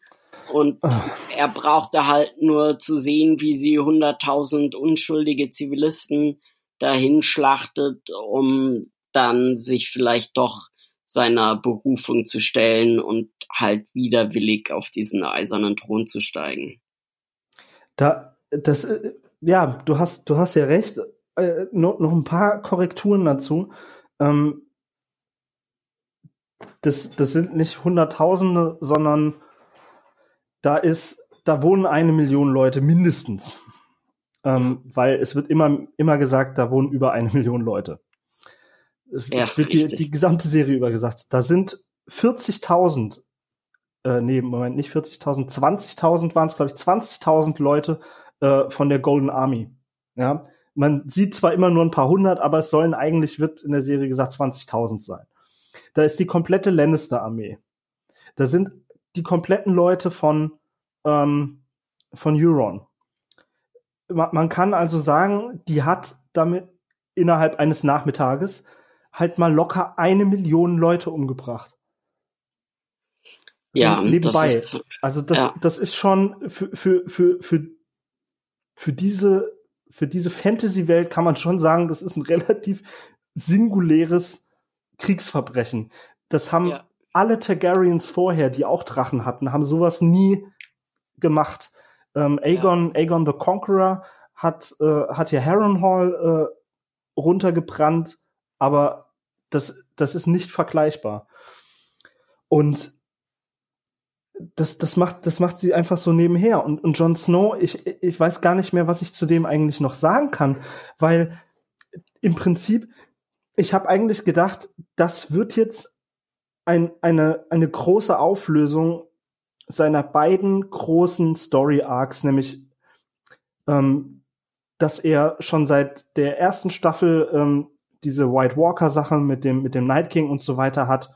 Und Ach. er brauchte halt nur zu sehen, wie sie hunderttausend unschuldige Zivilisten dahin schlachtet, um dann sich vielleicht doch seiner Berufung zu stellen und halt widerwillig auf diesen eisernen Thron zu steigen. Da, das, äh, ja, du hast, du hast ja recht. äh, noch, noch ein paar Korrekturen dazu. Ähm, das, das sind nicht Hunderttausende, sondern da ist, da wohnen eine Million Leute mindestens. Ähm, weil es wird immer, immer gesagt, da wohnen über eine Million Leute. Es ja, wird die, die gesamte Serie über gesagt. Da sind 40.000, äh, nee, Moment, nicht 40.000, 20.000 waren es, glaube ich, 20.000 Leute äh, von der Golden Army. Ja, man sieht zwar immer nur ein paar hundert, aber es sollen eigentlich, wird in der Serie gesagt, 20.000 sein. Da ist die komplette Lannister-Armee. Da sind die kompletten Leute von, ähm, von Euron. Man, kann also sagen, die hat damit innerhalb eines Nachmittages halt mal locker eine Million Leute umgebracht. Ja, nebenbei. Das ist, also das, ja. das ist schon für, für, für, für, für diese, für diese Fantasy-Welt kann man schon sagen, das ist ein relativ singuläres Kriegsverbrechen. Das haben ja. alle Targaryens vorher, die auch Drachen hatten, haben sowas nie gemacht. Ähm, Aegon, ja. Aegon the Conqueror hat, äh, hat ja Harrenhal äh, runtergebrannt, aber das, das ist nicht vergleichbar. Und das, das macht, das macht sie einfach so nebenher. Und, und Jon Snow, ich, ich weiß gar nicht mehr, was ich zu dem eigentlich noch sagen kann, weil im Prinzip, ich habe eigentlich gedacht, das wird jetzt ein, eine, eine große Auflösung seiner beiden großen Story Arcs, nämlich, ähm, dass er schon seit der ersten Staffel ähm, diese White Walker Sache mit dem, mit dem Night King und so weiter hat,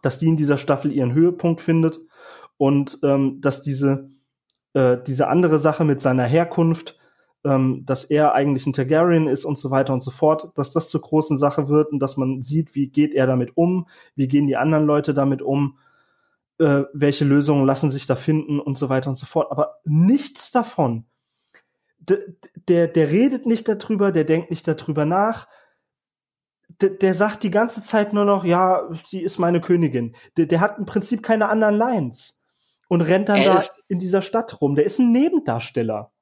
dass die in dieser Staffel ihren Höhepunkt findet und ähm, dass diese, äh, diese andere Sache mit seiner Herkunft, ähm, dass er eigentlich ein Targaryen ist und so weiter und so fort, dass das zur großen Sache wird und dass man sieht, wie geht er damit um, wie gehen die anderen Leute damit um, äh, welche Lösungen lassen sich da finden und so weiter und so fort. Aber nichts davon. D der, der redet nicht darüber, der denkt nicht darüber nach, der, der sagt die ganze Zeit nur noch, ja, sie ist meine Königin. Der, der hat im Prinzip keine anderen Lines und rennt dann er da in dieser Stadt rum. Der ist ein Nebendarsteller.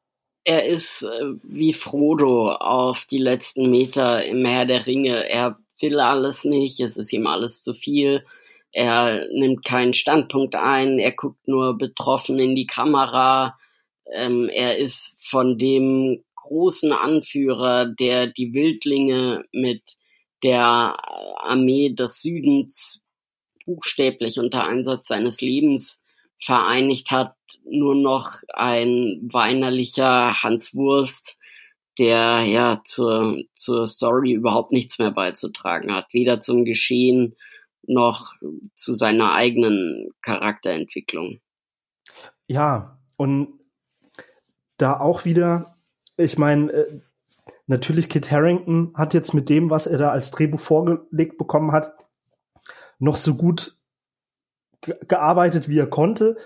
Er ist äh, wie Frodo auf die letzten Meter im Meer der Ringe. Er will alles nicht, es ist ihm alles zu viel. Er nimmt keinen Standpunkt ein, er guckt nur betroffen in die Kamera. Ähm, er ist von dem großen Anführer, der die Wildlinge mit der Armee des Südens buchstäblich unter Einsatz seines Lebens vereinigt hat nur noch ein weinerlicher Hans Wurst, der ja zur, zur Story überhaupt nichts mehr beizutragen hat, weder zum Geschehen noch zu seiner eigenen Charakterentwicklung. Ja, und da auch wieder, ich meine, äh, natürlich Kit Harrington hat jetzt mit dem, was er da als Drehbuch vorgelegt bekommen hat, noch so gut gearbeitet, wie er konnte.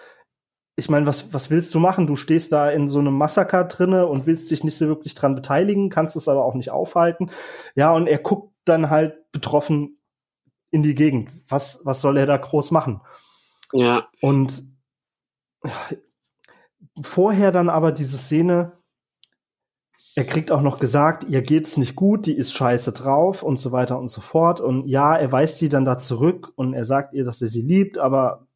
Ich meine, was, was willst du machen? Du stehst da in so einem Massaker drinne und willst dich nicht so wirklich dran beteiligen, kannst es aber auch nicht aufhalten. Ja, und er guckt dann halt betroffen in die Gegend. Was, was soll er da groß machen? Ja. Und vorher dann aber diese Szene, er kriegt auch noch gesagt, ihr geht's nicht gut, die ist scheiße drauf und so weiter und so fort. Und ja, er weist sie dann da zurück und er sagt ihr, dass er sie liebt, aber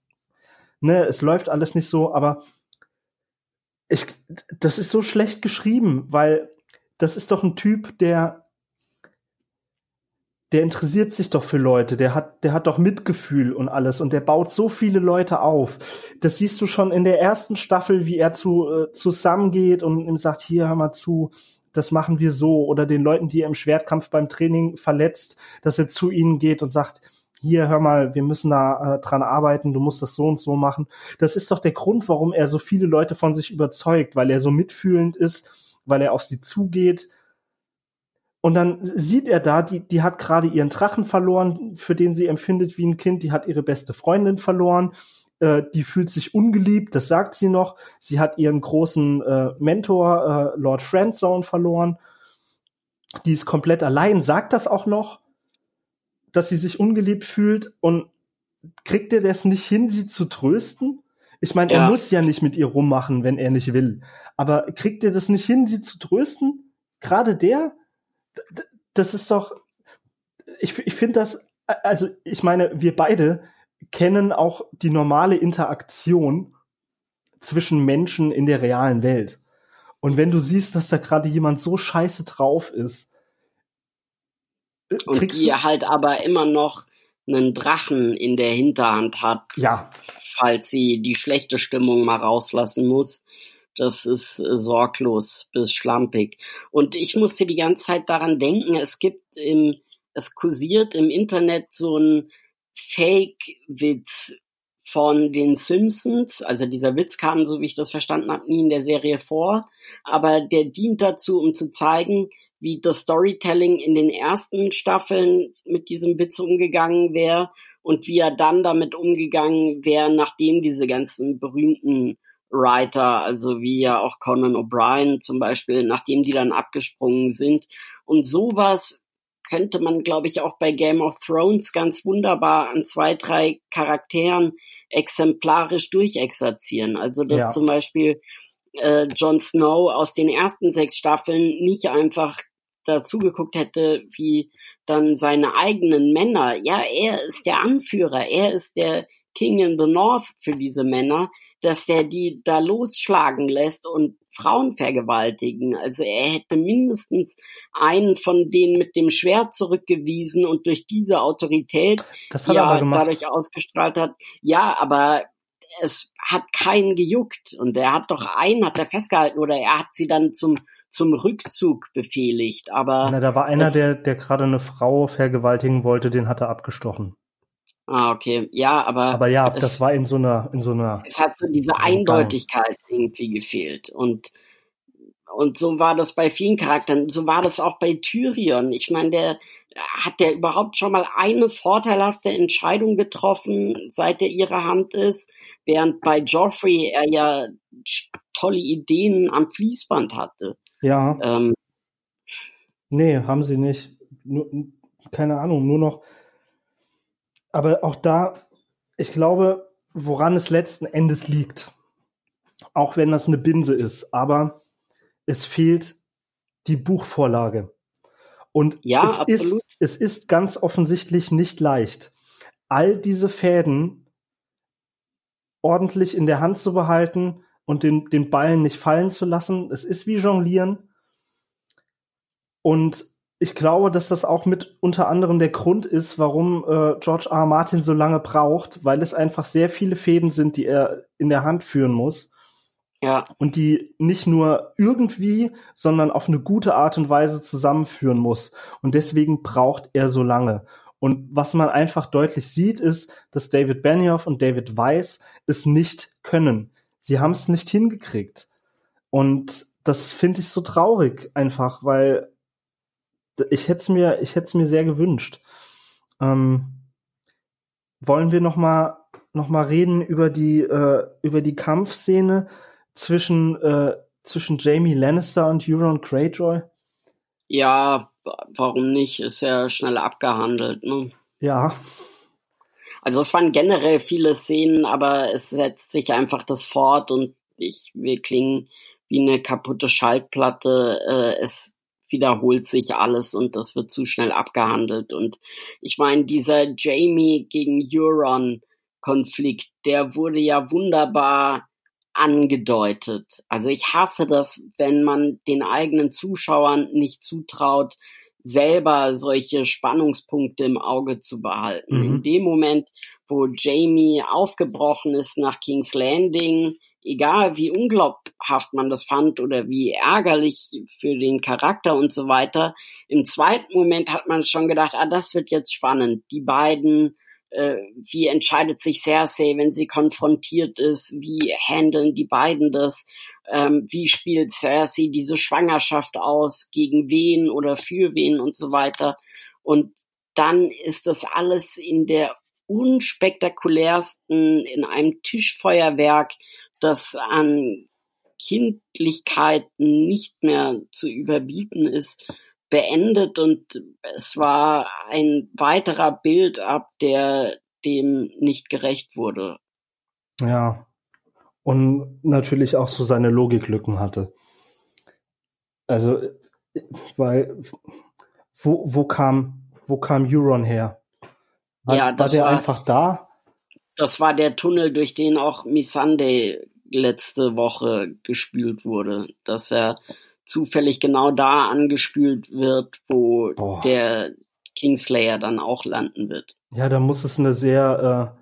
ne, es läuft alles nicht so. Aber ich, das ist so schlecht geschrieben, weil das ist doch ein Typ, der der interessiert sich doch für Leute, der hat, der hat doch Mitgefühl und alles und der baut so viele Leute auf. Das siehst du schon in der ersten Staffel, wie er zu, äh, zusammengeht und ihm sagt, hier hör mal zu, das machen wir so. Oder den Leuten, die er im Schwertkampf beim Training verletzt, dass er zu ihnen geht und sagt, hier, hör mal, wir müssen da äh, dran arbeiten, du musst das so und so machen. Das ist doch der Grund, warum er so viele Leute von sich überzeugt, weil er so mitfühlend ist, weil er auf sie zugeht, und dann sieht er da, die, die hat gerade ihren Drachen verloren, für den sie empfindet wie ein Kind. Die hat ihre beste Freundin verloren. Äh, die fühlt sich ungeliebt, das sagt sie noch. Sie hat ihren großen äh, Mentor, äh, Lord Friendzone, verloren. Die ist komplett allein, sagt das auch noch, dass sie sich ungeliebt fühlt. Und kriegt er das nicht hin, sie zu trösten? Ich meine, ja. er muss ja nicht mit ihr rummachen, wenn er nicht will. Aber kriegt er das nicht hin, sie zu trösten? Gerade der? Das ist doch, ich, ich finde das, also ich meine, wir beide kennen auch die normale Interaktion zwischen Menschen in der realen Welt. Und wenn du siehst, dass da gerade jemand so scheiße drauf ist, äh, und die halt aber immer noch einen Drachen in der Hinterhand hat, ja. falls sie die schlechte Stimmung mal rauslassen muss. Das ist äh, sorglos bis schlampig. Und ich musste die ganze Zeit daran denken, es gibt im, es kursiert im Internet so ein Fake-Witz von den Simpsons. Also dieser Witz kam, so wie ich das verstanden habe, nie in der Serie vor. Aber der dient dazu, um zu zeigen, wie das Storytelling in den ersten Staffeln mit diesem Witz umgegangen wäre und wie er dann damit umgegangen wäre, nachdem diese ganzen berühmten Writer, also wie ja auch Conan O'Brien zum Beispiel, nachdem die dann abgesprungen sind. Und sowas könnte man, glaube ich, auch bei Game of Thrones ganz wunderbar an zwei, drei Charakteren exemplarisch durchexerzieren. Also dass ja. zum Beispiel äh, Jon Snow aus den ersten sechs Staffeln nicht einfach dazugeguckt hätte, wie dann seine eigenen Männer, ja, er ist der Anführer, er ist der King in the North für diese Männer, dass der die da losschlagen lässt und Frauen vergewaltigen. Also er hätte mindestens einen von denen mit dem Schwert zurückgewiesen und durch diese Autorität, die er dadurch ausgestrahlt hat, ja, aber es hat keinen gejuckt und er hat doch einen, hat er festgehalten oder er hat sie dann zum zum Rückzug befehligt. Aber Na, da war einer, der der gerade eine Frau vergewaltigen wollte, den hat er abgestochen. Ah, okay. Ja, aber. Aber ja, es, das war in so einer, in so einer. Es hat so diese Eindeutigkeit irgendwie gefehlt. Und, und so war das bei vielen Charakteren. So war das auch bei Tyrion. Ich meine, der, hat der überhaupt schon mal eine vorteilhafte Entscheidung getroffen, seit er ihre Hand ist? Während bei Joffrey er ja tolle Ideen am Fließband hatte. Ja. Ähm, nee, haben sie nicht. Nur, keine Ahnung, nur noch aber auch da, ich glaube, woran es letzten Endes liegt, auch wenn das eine Binse ist, aber es fehlt die Buchvorlage. Und ja, es, ist, es ist ganz offensichtlich nicht leicht, all diese Fäden ordentlich in der Hand zu behalten und den, den Ballen nicht fallen zu lassen. Es ist wie Jonglieren. Und ich glaube, dass das auch mit unter anderem der Grund ist, warum äh, George R. R. Martin so lange braucht, weil es einfach sehr viele Fäden sind, die er in der Hand führen muss. Ja. Und die nicht nur irgendwie, sondern auf eine gute Art und Weise zusammenführen muss. Und deswegen braucht er so lange. Und was man einfach deutlich sieht, ist, dass David Benioff und David Weiss es nicht können. Sie haben es nicht hingekriegt. Und das finde ich so traurig einfach, weil ich hätte es mir, ich hätte mir sehr gewünscht. Ähm, wollen wir noch mal, noch mal reden über die, äh, über die Kampfszene zwischen, äh, zwischen Jamie Lannister und Euron Greyjoy? Ja, warum nicht? Ist ja schnell abgehandelt, ne? Ja. Also es waren generell viele Szenen, aber es setzt sich einfach das fort und ich, wir klingen wie eine kaputte Schaltplatte. Äh, es wiederholt sich alles und das wird zu schnell abgehandelt. Und ich meine, dieser Jamie gegen Euron Konflikt, der wurde ja wunderbar angedeutet. Also ich hasse das, wenn man den eigenen Zuschauern nicht zutraut, selber solche Spannungspunkte im Auge zu behalten. Mhm. In dem Moment, wo Jamie aufgebrochen ist nach King's Landing, egal wie unglaubhaft man das fand oder wie ärgerlich für den Charakter und so weiter, im zweiten Moment hat man schon gedacht, ah, das wird jetzt spannend. Die beiden, äh, wie entscheidet sich Cersei, wenn sie konfrontiert ist? Wie handeln die beiden das? Ähm, wie spielt Cersei diese Schwangerschaft aus? Gegen wen oder für wen und so weiter? Und dann ist das alles in der unspektakulärsten, in einem Tischfeuerwerk das an Kindlichkeit nicht mehr zu überbieten ist, beendet und es war ein weiterer Build-up, der dem nicht gerecht wurde. Ja. Und natürlich auch so seine Logiklücken hatte. Also, weil wo, wo kam, wo kam Euron her? War, ja, das war der war, einfach da? Das war der Tunnel, durch den auch Missandei letzte Woche gespült wurde, dass er zufällig genau da angespült wird, wo Boah. der Kingslayer dann auch landen wird. Ja, da muss es eine sehr, äh,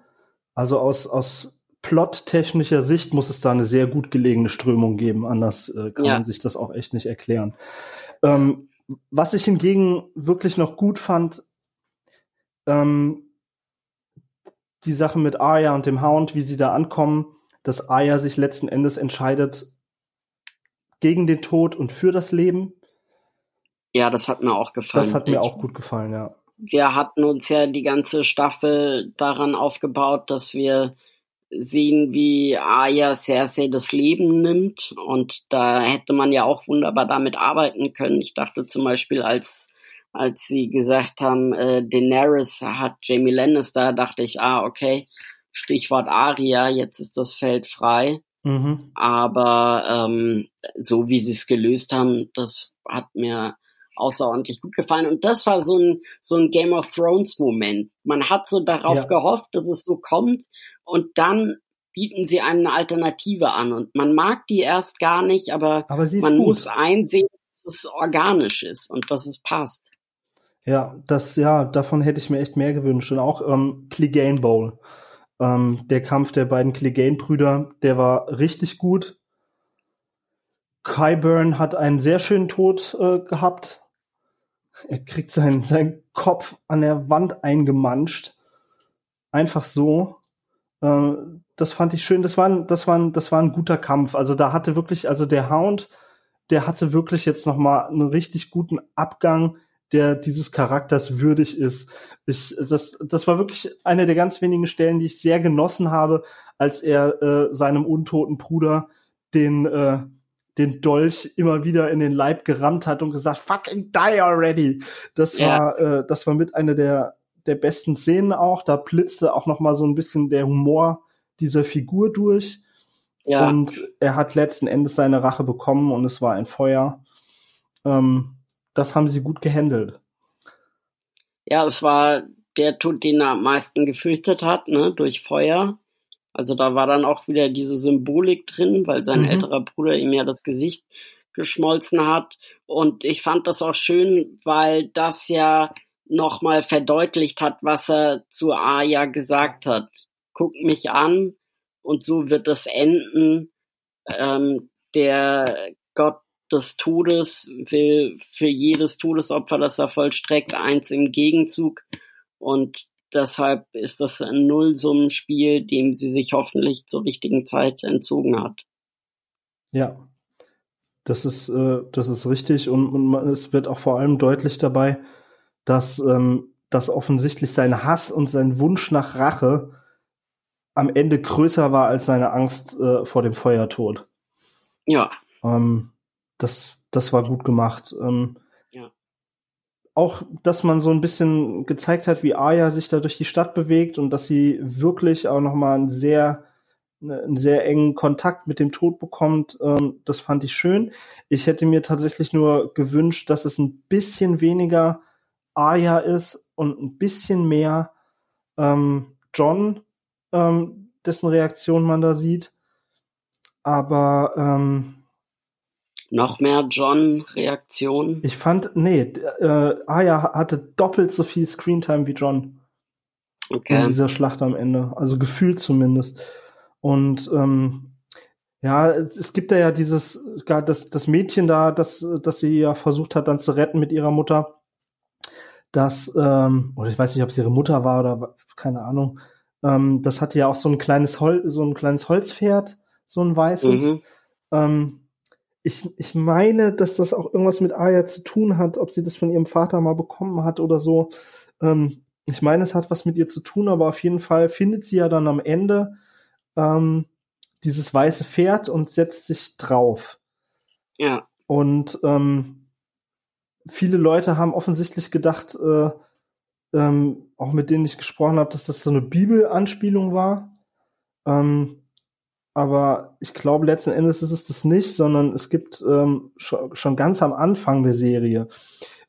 also aus, aus plottechnischer Sicht muss es da eine sehr gut gelegene Strömung geben, anders äh, kann ja. man sich das auch echt nicht erklären. Ähm, was ich hingegen wirklich noch gut fand, ähm, die Sache mit Arya und dem Hound, wie sie da ankommen, dass Arya sich letzten Endes entscheidet gegen den Tod und für das Leben. Ja, das hat mir auch gefallen. Das hat mir ich, auch gut gefallen, ja. Wir hatten uns ja die ganze Staffel daran aufgebaut, dass wir sehen, wie Arya Cersei das Leben nimmt. Und da hätte man ja auch wunderbar damit arbeiten können. Ich dachte zum Beispiel, als, als sie gesagt haben, äh, Daenerys hat Jamie Lannister, dachte ich, ah, okay, Stichwort Arya, jetzt ist das Feld frei. Mhm. Aber ähm, so wie sie es gelöst haben, das hat mir außerordentlich gut gefallen. Und das war so ein, so ein Game of Thrones Moment. Man hat so darauf ja. gehofft, dass es so kommt und dann bieten sie einem eine Alternative an. Und man mag die erst gar nicht, aber, aber man gut. muss einsehen, dass es organisch ist und dass es passt. Ja, das, ja, davon hätte ich mir echt mehr gewünscht. Und auch ähm, Clegane Bowl. Ähm, der Kampf der beiden Clegane-Brüder, der war richtig gut. Kyburn hat einen sehr schönen Tod äh, gehabt. Er kriegt seinen, seinen Kopf an der Wand eingemanscht. Einfach so. Äh, das fand ich schön. Das war, ein, das, war ein, das war ein guter Kampf. Also da hatte wirklich, also der Hound, der hatte wirklich jetzt noch mal einen richtig guten Abgang, der dieses Charakters würdig ist. Ich, das, das war wirklich eine der ganz wenigen Stellen, die ich sehr genossen habe, als er äh, seinem untoten Bruder den äh, den Dolch immer wieder in den Leib gerammt hat und gesagt, fucking die already. Das ja. war, äh, das war mit einer der, der besten Szenen auch. Da blitzte auch noch mal so ein bisschen der Humor dieser Figur durch. Ja. Und er hat letzten Endes seine Rache bekommen und es war ein Feuer. Ähm, das haben sie gut gehandelt. Ja, es war der Tod, den er am meisten gefürchtet hat, ne, durch Feuer. Also da war dann auch wieder diese Symbolik drin, weil sein mhm. älterer Bruder ihm ja das Gesicht geschmolzen hat. Und ich fand das auch schön, weil das ja nochmal verdeutlicht hat, was er zu Aya gesagt hat. Guck mich an und so wird es enden. Ähm, der Gott des Todes will für jedes Todesopfer, das er vollstreckt, eins im Gegenzug. Und Deshalb ist das ein Nullsummenspiel, dem sie sich hoffentlich zur richtigen Zeit entzogen hat. Ja, das ist, äh, das ist richtig und, und man, es wird auch vor allem deutlich dabei, dass, ähm, dass offensichtlich sein Hass und sein Wunsch nach Rache am Ende größer war als seine Angst äh, vor dem Feuertod. Ja. Ähm, das, das war gut gemacht. Ähm, auch, dass man so ein bisschen gezeigt hat, wie Aya sich da durch die Stadt bewegt und dass sie wirklich auch nochmal einen sehr, ne, einen sehr engen Kontakt mit dem Tod bekommt. Ähm, das fand ich schön. Ich hätte mir tatsächlich nur gewünscht, dass es ein bisschen weniger Aya ist und ein bisschen mehr ähm, John, ähm, dessen Reaktion man da sieht. Aber ähm, noch mehr John-Reaktionen? Ich fand, nee, äh, Aya hatte doppelt so viel Screentime wie John. Okay. In dieser Schlacht am Ende. Also gefühlt zumindest. Und ähm, ja, es, gibt da ja dieses, das, das Mädchen da, das, das sie ja versucht hat, dann zu retten mit ihrer Mutter. Das, ähm, oder ich weiß nicht, ob es ihre Mutter war oder keine Ahnung. Ähm, das hatte ja auch so ein kleines Hol so ein kleines Holzpferd, so ein weißes. Mhm. Ähm, ich, ich meine, dass das auch irgendwas mit Aya zu tun hat, ob sie das von ihrem Vater mal bekommen hat oder so. Ähm, ich meine, es hat was mit ihr zu tun, aber auf jeden Fall findet sie ja dann am Ende ähm, dieses weiße Pferd und setzt sich drauf. Ja. Und ähm, viele Leute haben offensichtlich gedacht, äh, ähm, auch mit denen ich gesprochen habe, dass das so eine Bibelanspielung war. Ähm, aber ich glaube, letzten Endes ist es das nicht, sondern es gibt ähm, schon, schon ganz am Anfang der Serie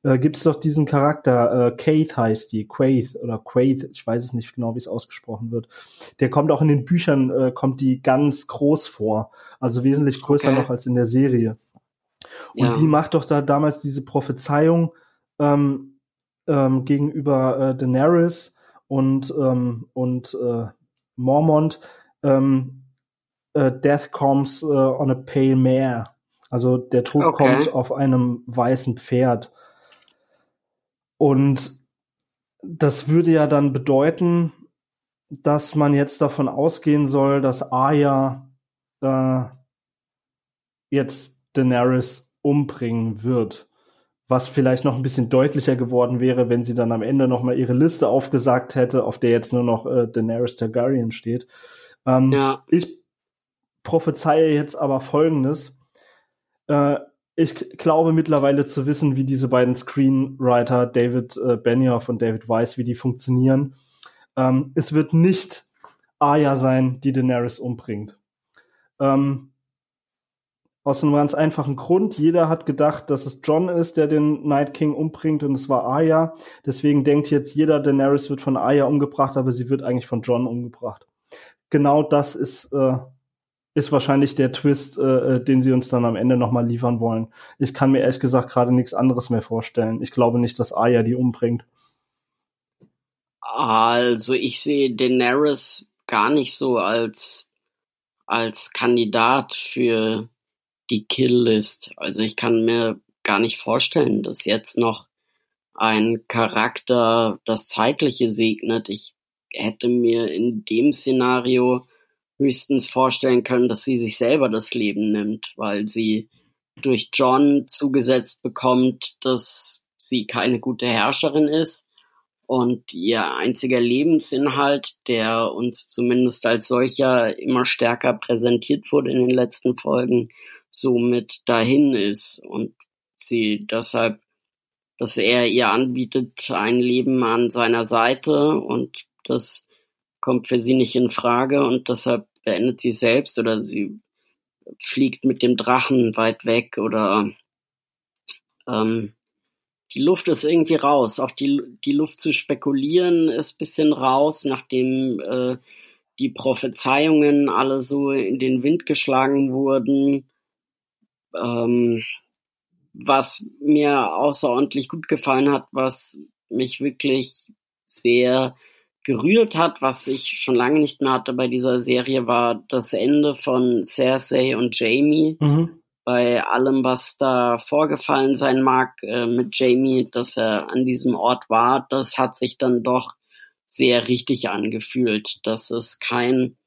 äh, gibt es doch diesen Charakter, äh, Keith heißt die, Quaith oder Quaith, ich weiß es nicht genau, wie es ausgesprochen wird. Der kommt auch in den Büchern, äh, kommt die ganz groß vor, also wesentlich größer okay. noch als in der Serie. Und ja. die macht doch da damals diese Prophezeiung ähm, ähm, gegenüber äh, Daenerys und, ähm, und äh, Mormont, ähm, äh, Death comes uh, on a pale mare. Also der Tod okay. kommt auf einem weißen Pferd. Und das würde ja dann bedeuten, dass man jetzt davon ausgehen soll, dass Arya äh, jetzt Daenerys umbringen wird. Was vielleicht noch ein bisschen deutlicher geworden wäre, wenn sie dann am Ende noch mal ihre Liste aufgesagt hätte, auf der jetzt nur noch äh, Daenerys Targaryen steht. Ähm, ja. Ich prophezeie jetzt aber Folgendes. Äh, ich glaube mittlerweile zu wissen, wie diese beiden Screenwriter, David äh, Benioff und David Weiss, wie die funktionieren. Ähm, es wird nicht Arya sein, die Daenerys umbringt. Ähm, aus einem ganz einfachen Grund. Jeder hat gedacht, dass es John ist, der den Night King umbringt und es war Arya. Deswegen denkt jetzt jeder, Daenerys wird von Arya umgebracht, aber sie wird eigentlich von John umgebracht. Genau das ist äh, ist wahrscheinlich der Twist, äh, äh, den sie uns dann am Ende nochmal liefern wollen. Ich kann mir ehrlich gesagt gerade nichts anderes mehr vorstellen. Ich glaube nicht, dass Arya die umbringt. Also ich sehe Daenerys gar nicht so als, als Kandidat für die Kill-List. Also ich kann mir gar nicht vorstellen, dass jetzt noch ein Charakter das Zeitliche segnet. Ich hätte mir in dem Szenario höchstens vorstellen können, dass sie sich selber das Leben nimmt, weil sie durch John zugesetzt bekommt, dass sie keine gute Herrscherin ist. Und ihr einziger Lebensinhalt, der uns zumindest als solcher immer stärker präsentiert wurde in den letzten Folgen, somit dahin ist. Und sie deshalb, dass er ihr anbietet, ein Leben an seiner Seite und das kommt für sie nicht in Frage und deshalb beendet sie selbst oder sie fliegt mit dem Drachen weit weg oder ähm, die Luft ist irgendwie raus. Auch die, die Luft zu spekulieren ist bisschen raus, nachdem äh, die Prophezeiungen alle so in den Wind geschlagen wurden. Ähm, was mir außerordentlich gut gefallen hat, was mich wirklich sehr gerührt hat, was ich schon lange nicht mehr hatte bei dieser Serie, war das Ende von Cersei und Jamie. Mhm. Bei allem, was da vorgefallen sein mag äh, mit Jamie, dass er an diesem Ort war, das hat sich dann doch sehr richtig angefühlt, dass es kein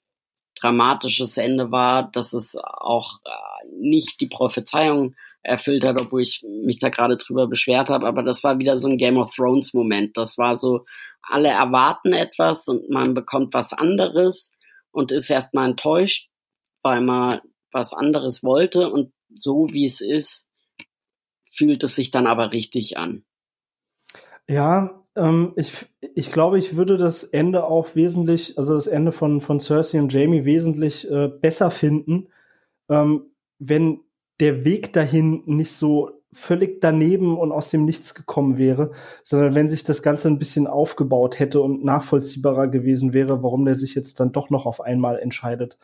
dramatisches Ende war, dass es auch äh, nicht die Prophezeiung erfüllt hat, obwohl ich mich da gerade drüber beschwert habe. Aber das war wieder so ein Game of Thrones Moment. Das war so, alle erwarten etwas und man bekommt was anderes und ist erstmal enttäuscht, weil man was anderes wollte und so wie es ist, fühlt es sich dann aber richtig an. Ja, ähm, ich, ich glaube, ich würde das Ende auch wesentlich, also das Ende von, von Cersei und Jamie wesentlich äh, besser finden, ähm, wenn der Weg dahin nicht so völlig daneben und aus dem Nichts gekommen wäre, sondern wenn sich das Ganze ein bisschen aufgebaut hätte und nachvollziehbarer gewesen wäre, warum der sich jetzt dann doch noch auf einmal entscheidet.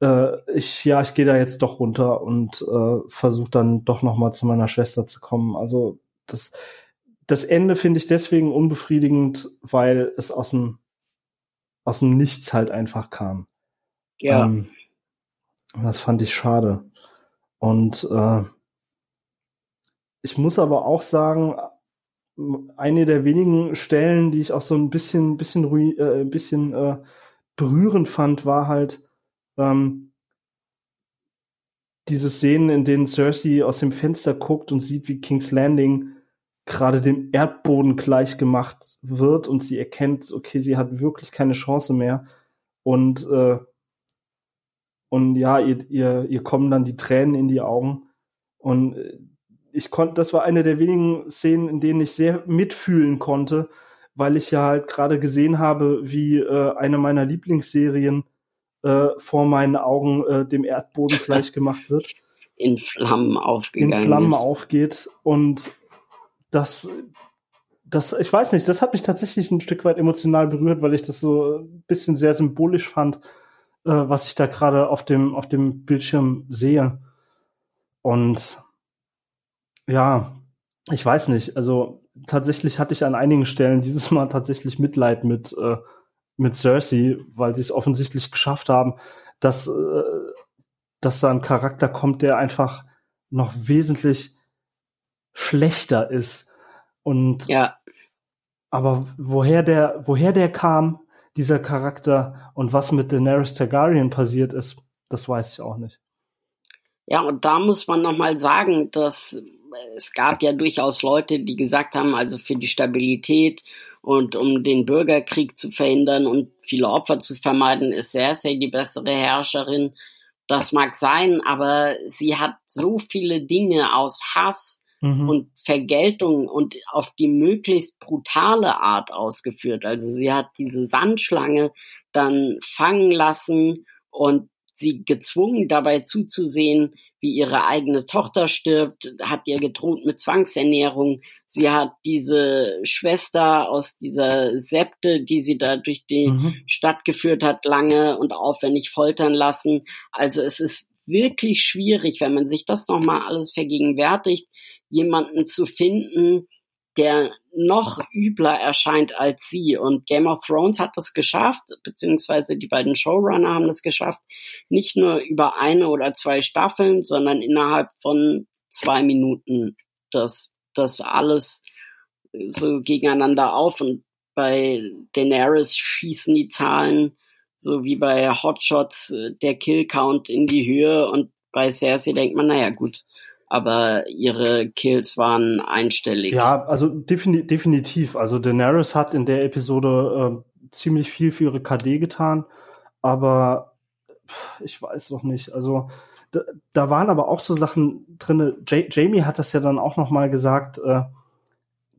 Äh, ich, ja, ich gehe da jetzt doch runter und äh, versuche dann doch noch mal zu meiner Schwester zu kommen. Also das, das Ende finde ich deswegen unbefriedigend, weil es aus dem, aus dem Nichts halt einfach kam. Ja. Ähm, das fand ich schade. Und äh, ich muss aber auch sagen, eine der wenigen Stellen, die ich auch so ein bisschen, bisschen, äh, ein bisschen äh, berührend fand, war halt ähm, diese Szenen, in denen Cersei aus dem Fenster guckt und sieht, wie King's Landing gerade dem Erdboden gleich gemacht wird und sie erkennt, okay, sie hat wirklich keine Chance mehr und äh, und ja, ihr, ihr, ihr kommen dann die Tränen in die Augen. Und äh, ich konnte, das war eine der wenigen Szenen, in denen ich sehr mitfühlen konnte, weil ich ja halt gerade gesehen habe, wie äh, eine meiner Lieblingsserien äh, vor meinen Augen äh, dem Erdboden gleich gemacht wird. In Flammen aufgegangen. In Flammen ist. aufgeht. Und das, das, ich weiß nicht, das hat mich tatsächlich ein Stück weit emotional berührt, weil ich das so ein bisschen sehr symbolisch fand, äh, was ich da gerade auf dem, auf dem Bildschirm sehe. Und ja, ich weiß nicht, also tatsächlich hatte ich an einigen Stellen dieses Mal tatsächlich Mitleid mit, äh, mit Cersei, weil sie es offensichtlich geschafft haben, dass, äh, dass da ein Charakter kommt, der einfach noch wesentlich schlechter ist. Und ja. aber woher der, woher der kam, dieser Charakter und was mit Daenerys Targaryen passiert ist, das weiß ich auch nicht. Ja, und da muss man nochmal sagen, dass es gab ja durchaus Leute, die gesagt haben, also für die Stabilität und um den Bürgerkrieg zu verhindern und viele Opfer zu vermeiden, ist Cersei die bessere Herrscherin. Das mag sein, aber sie hat so viele Dinge aus Hass mhm. und Vergeltung und auf die möglichst brutale Art ausgeführt. Also sie hat diese Sandschlange dann fangen lassen und sie gezwungen dabei zuzusehen, wie ihre eigene Tochter stirbt, hat ihr gedroht mit Zwangsernährung. Sie hat diese Schwester aus dieser Septe, die sie da durch die mhm. Stadt geführt hat, lange und aufwendig foltern lassen. Also es ist wirklich schwierig, wenn man sich das nochmal alles vergegenwärtigt, jemanden zu finden, der noch übler erscheint als sie. Und Game of Thrones hat das geschafft, beziehungsweise die beiden Showrunner haben das geschafft, nicht nur über eine oder zwei Staffeln, sondern innerhalb von zwei Minuten das, das alles so gegeneinander auf. Und bei Daenerys schießen die Zahlen, so wie bei Hotshots, der Killcount in die Höhe. Und bei Cersei denkt man, naja, gut, aber ihre Kills waren einstellig. Ja, also defini definitiv. Also Daenerys hat in der Episode äh, ziemlich viel für ihre KD getan, aber ich weiß noch nicht. Also da, da waren aber auch so Sachen drinne. Jamie hat das ja dann auch noch mal gesagt, äh,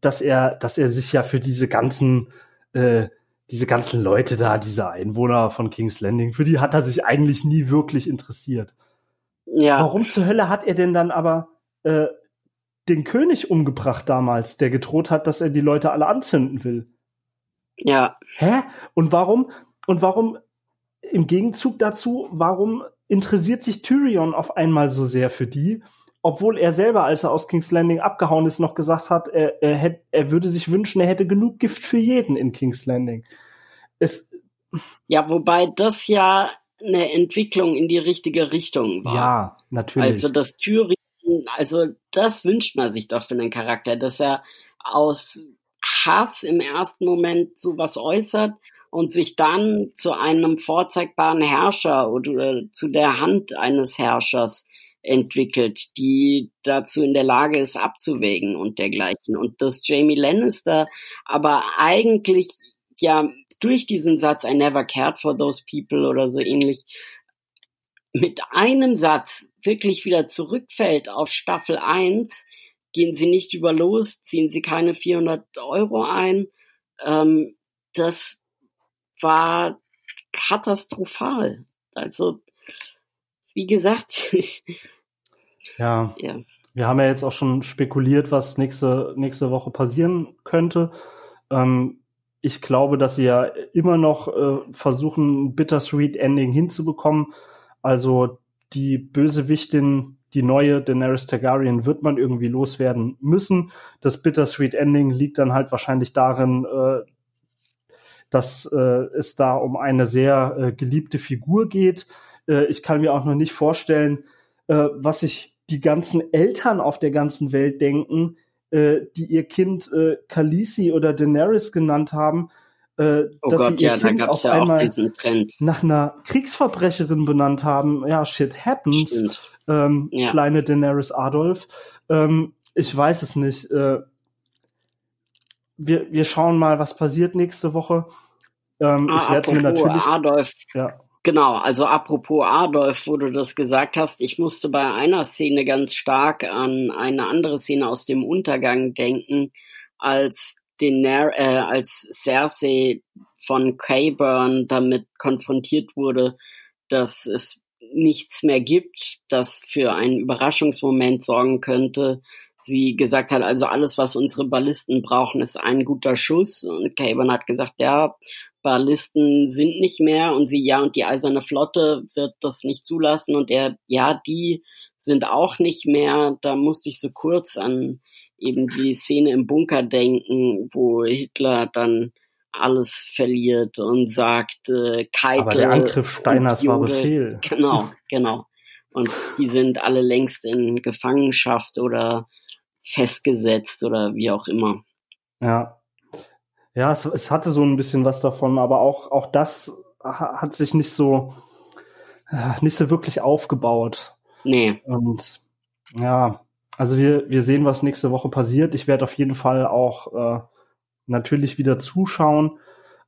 dass er, dass er sich ja für diese ganzen äh, diese ganzen Leute da, diese Einwohner von King's Landing, für die hat er sich eigentlich nie wirklich interessiert. Ja. Warum zur Hölle hat er denn dann aber äh, den König umgebracht damals, der gedroht hat, dass er die Leute alle anzünden will? Ja. Hä? Und warum? Und warum im Gegenzug dazu, warum interessiert sich Tyrion auf einmal so sehr für die, obwohl er selber, als er aus King's Landing abgehauen ist, noch gesagt hat, er, er, hätte, er würde sich wünschen, er hätte genug Gift für jeden in King's Landing. Es, ja, wobei das ja eine Entwicklung in die richtige Richtung war. Ja, natürlich. Also das Tyrion, also das wünscht man sich doch für einen Charakter, dass er aus Hass im ersten Moment sowas äußert und sich dann zu einem vorzeigbaren Herrscher oder zu der Hand eines Herrschers entwickelt, die dazu in der Lage ist, abzuwägen und dergleichen. Und dass Jamie Lannister aber eigentlich ja durch diesen Satz I never cared for those people oder so ähnlich mit einem Satz wirklich wieder zurückfällt auf Staffel 1, gehen sie nicht über los, ziehen sie keine 400 Euro ein. Ähm, das war katastrophal. Also, wie gesagt. ja. ja. Wir haben ja jetzt auch schon spekuliert, was nächste, nächste Woche passieren könnte. Ähm, ich glaube, dass sie ja immer noch äh, versuchen, ein Bittersweet Ending hinzubekommen. Also die Bösewichtin, die neue Daenerys Targaryen, wird man irgendwie loswerden müssen. Das Bittersweet Ending liegt dann halt wahrscheinlich darin, äh, dass äh, es da um eine sehr äh, geliebte Figur geht. Äh, ich kann mir auch noch nicht vorstellen, äh, was sich die ganzen Eltern auf der ganzen Welt denken, äh, die ihr Kind äh, Khaleesi oder Daenerys genannt haben, äh, oh dass Gott, sie ihr ja, kind auf ja einmal nach einer Kriegsverbrecherin benannt haben. Ja, shit happens. Ähm, ja. Kleine Daenerys Adolf. Ähm, ich weiß es nicht. Äh, wir, wir schauen mal, was passiert nächste Woche. Ähm, ah, ich werde mir natürlich. Adolf. Ja. Genau, also apropos Adolf, wo du das gesagt hast, ich musste bei einer Szene ganz stark an eine andere Szene aus dem Untergang denken, als den äh, als Cersei von Cayburn damit konfrontiert wurde, dass es nichts mehr gibt, das für einen Überraschungsmoment sorgen könnte, sie gesagt hat, also alles, was unsere Ballisten brauchen, ist ein guter Schuss. Und Caban hat gesagt, ja, Ballisten sind nicht mehr. Und sie, ja, und die Eiserne Flotte wird das nicht zulassen. Und er, ja, die sind auch nicht mehr. Da musste ich so kurz an eben die Szene im Bunker denken, wo Hitler dann alles verliert und sagt, äh, Keitel. Aber der Angriff Steiners war Befehl. Genau, genau. Und die sind alle längst in Gefangenschaft oder festgesetzt oder wie auch immer. Ja. Ja, es, es hatte so ein bisschen was davon, aber auch, auch das hat sich nicht so, nicht so wirklich aufgebaut. Nee. Und ja, also wir, wir sehen, was nächste Woche passiert. Ich werde auf jeden Fall auch äh, natürlich wieder zuschauen.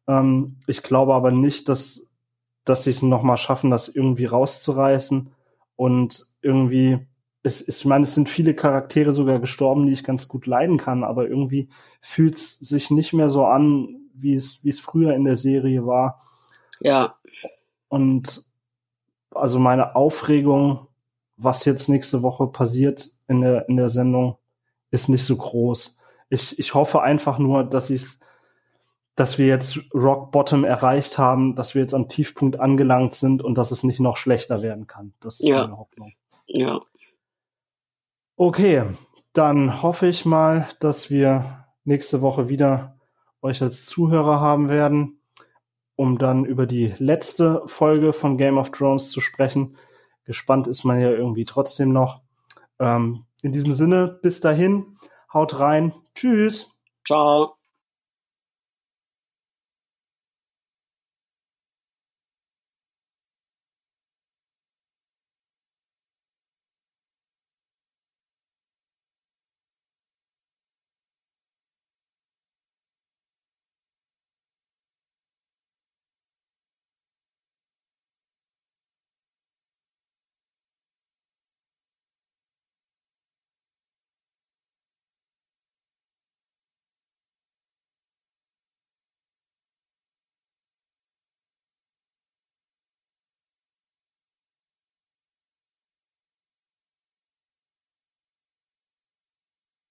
Ähm, ich glaube aber nicht, dass, dass sie es nochmal schaffen, das irgendwie rauszureißen. Und irgendwie, es, ich meine, es sind viele Charaktere sogar gestorben, die ich ganz gut leiden kann, aber irgendwie fühlt es sich nicht mehr so an, wie es, wie es früher in der Serie war. Ja. Und also meine Aufregung, was jetzt nächste Woche passiert in der, in der Sendung, ist nicht so groß. Ich, ich hoffe einfach nur, dass ich's, dass wir jetzt Rock Bottom erreicht haben, dass wir jetzt am Tiefpunkt angelangt sind und dass es nicht noch schlechter werden kann. Das ist ja. meine Hoffnung. Ja. Okay, dann hoffe ich mal, dass wir nächste Woche wieder euch als Zuhörer haben werden, um dann über die letzte Folge von Game of Thrones zu sprechen. Gespannt ist man ja irgendwie trotzdem noch. Ähm, in diesem Sinne, bis dahin, haut rein. Tschüss. Ciao.